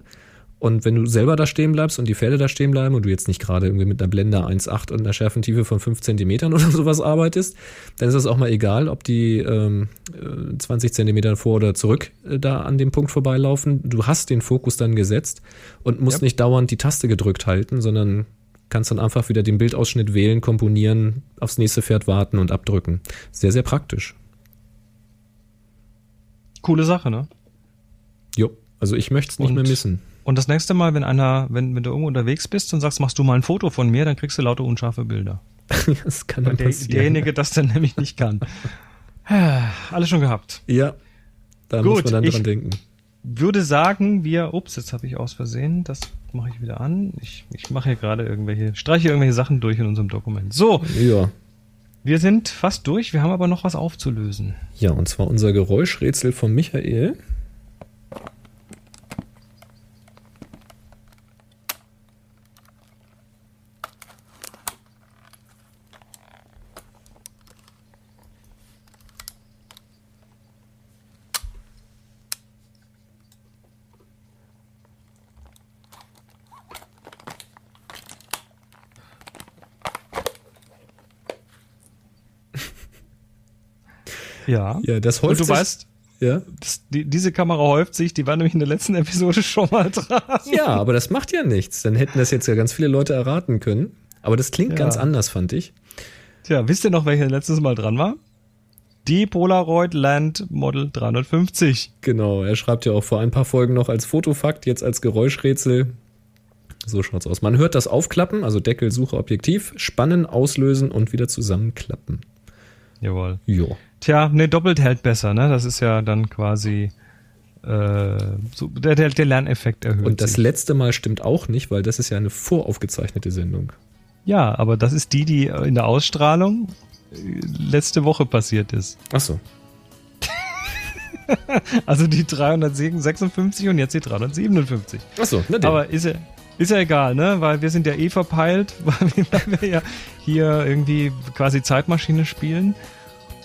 Und wenn du selber da stehen bleibst und die Pferde da stehen bleiben und du jetzt nicht gerade irgendwie mit einer Blende 1,8 und einer Schärfentiefe von 5 Zentimetern oder sowas arbeitest, dann ist es auch mal egal, ob die ähm, äh, 20 Zentimeter vor oder zurück äh, da an dem Punkt vorbeilaufen. Du hast den Fokus dann gesetzt und musst Yep. nicht dauernd die Taste gedrückt halten, sondern kannst dann einfach wieder den Bildausschnitt wählen, komponieren, aufs nächste Pferd warten und abdrücken. Sehr, sehr praktisch. Coole Sache, ne? Jo, also ich möchte es nicht Und- mehr missen. Und das nächste Mal, wenn einer, wenn, wenn du irgendwo unterwegs bist und sagst, machst du mal ein Foto von mir, dann kriegst du lauter unscharfe Bilder. das kann dann der, passieren. derjenige das dann nämlich nicht kann. Alles schon gehabt. Ja, da Gut, muss man dann dran denken. Würde sagen, wir, ups, jetzt habe ich aus Versehen, das mache ich wieder an. Ich, ich mache hier gerade irgendwelche, streiche irgendwelche Sachen durch in unserem Dokument. So, Ja. wir sind fast durch, wir haben aber noch was aufzulösen. Ja, und zwar unser Geräuschrätsel von Michael. Ja. Ja, das Und häuft du sich, weißt, Ja? das, die, diese Kamera häuft sich, die war nämlich in der letzten Episode schon mal dran. ja, aber das macht ja nichts. Dann hätten das jetzt ja ganz viele Leute erraten können. Aber das klingt Ja. ganz anders, fand ich. Tja, wisst ihr noch, welcher letztes Mal dran war? Die Polaroid Land Model 350. Genau, er schreibt ja auch vor ein paar Folgen noch als Fotofakt, jetzt als Geräuschrätsel. So schaut's aus. Man hört das Aufklappen, also Deckel, Suche, Objektiv, spannen, auslösen und wieder zusammenklappen. Jawohl. Jo. Tja, ne, doppelt hält besser, ne? Das ist ja dann quasi äh, so, der, der, der Lerneffekt erhöht Und das sich. letzte Mal stimmt auch nicht, weil das ist ja eine voraufgezeichnete Sendung. Ja, aber das ist die, die in der Ausstrahlung äh, letzte Woche passiert ist. Achso. Also die 356 und jetzt die 357. Achso, na den. Aber ist ja, ist ja egal, ne? Weil wir sind ja eh verpeilt, weil wir ja hier irgendwie quasi Zeitmaschine spielen.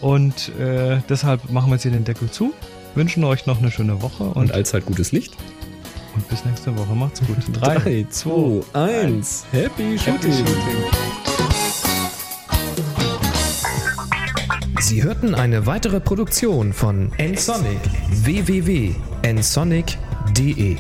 Und äh, deshalb machen wir jetzt hier den Deckel zu. Wünschen euch noch eine schöne Woche und, und allzeit gutes Licht. und bis nächste Woche. Macht's gut. 3, 2, 1. Happy. Shooting. Sie hörten eine weitere Produktion von nsonic www.nsonic.de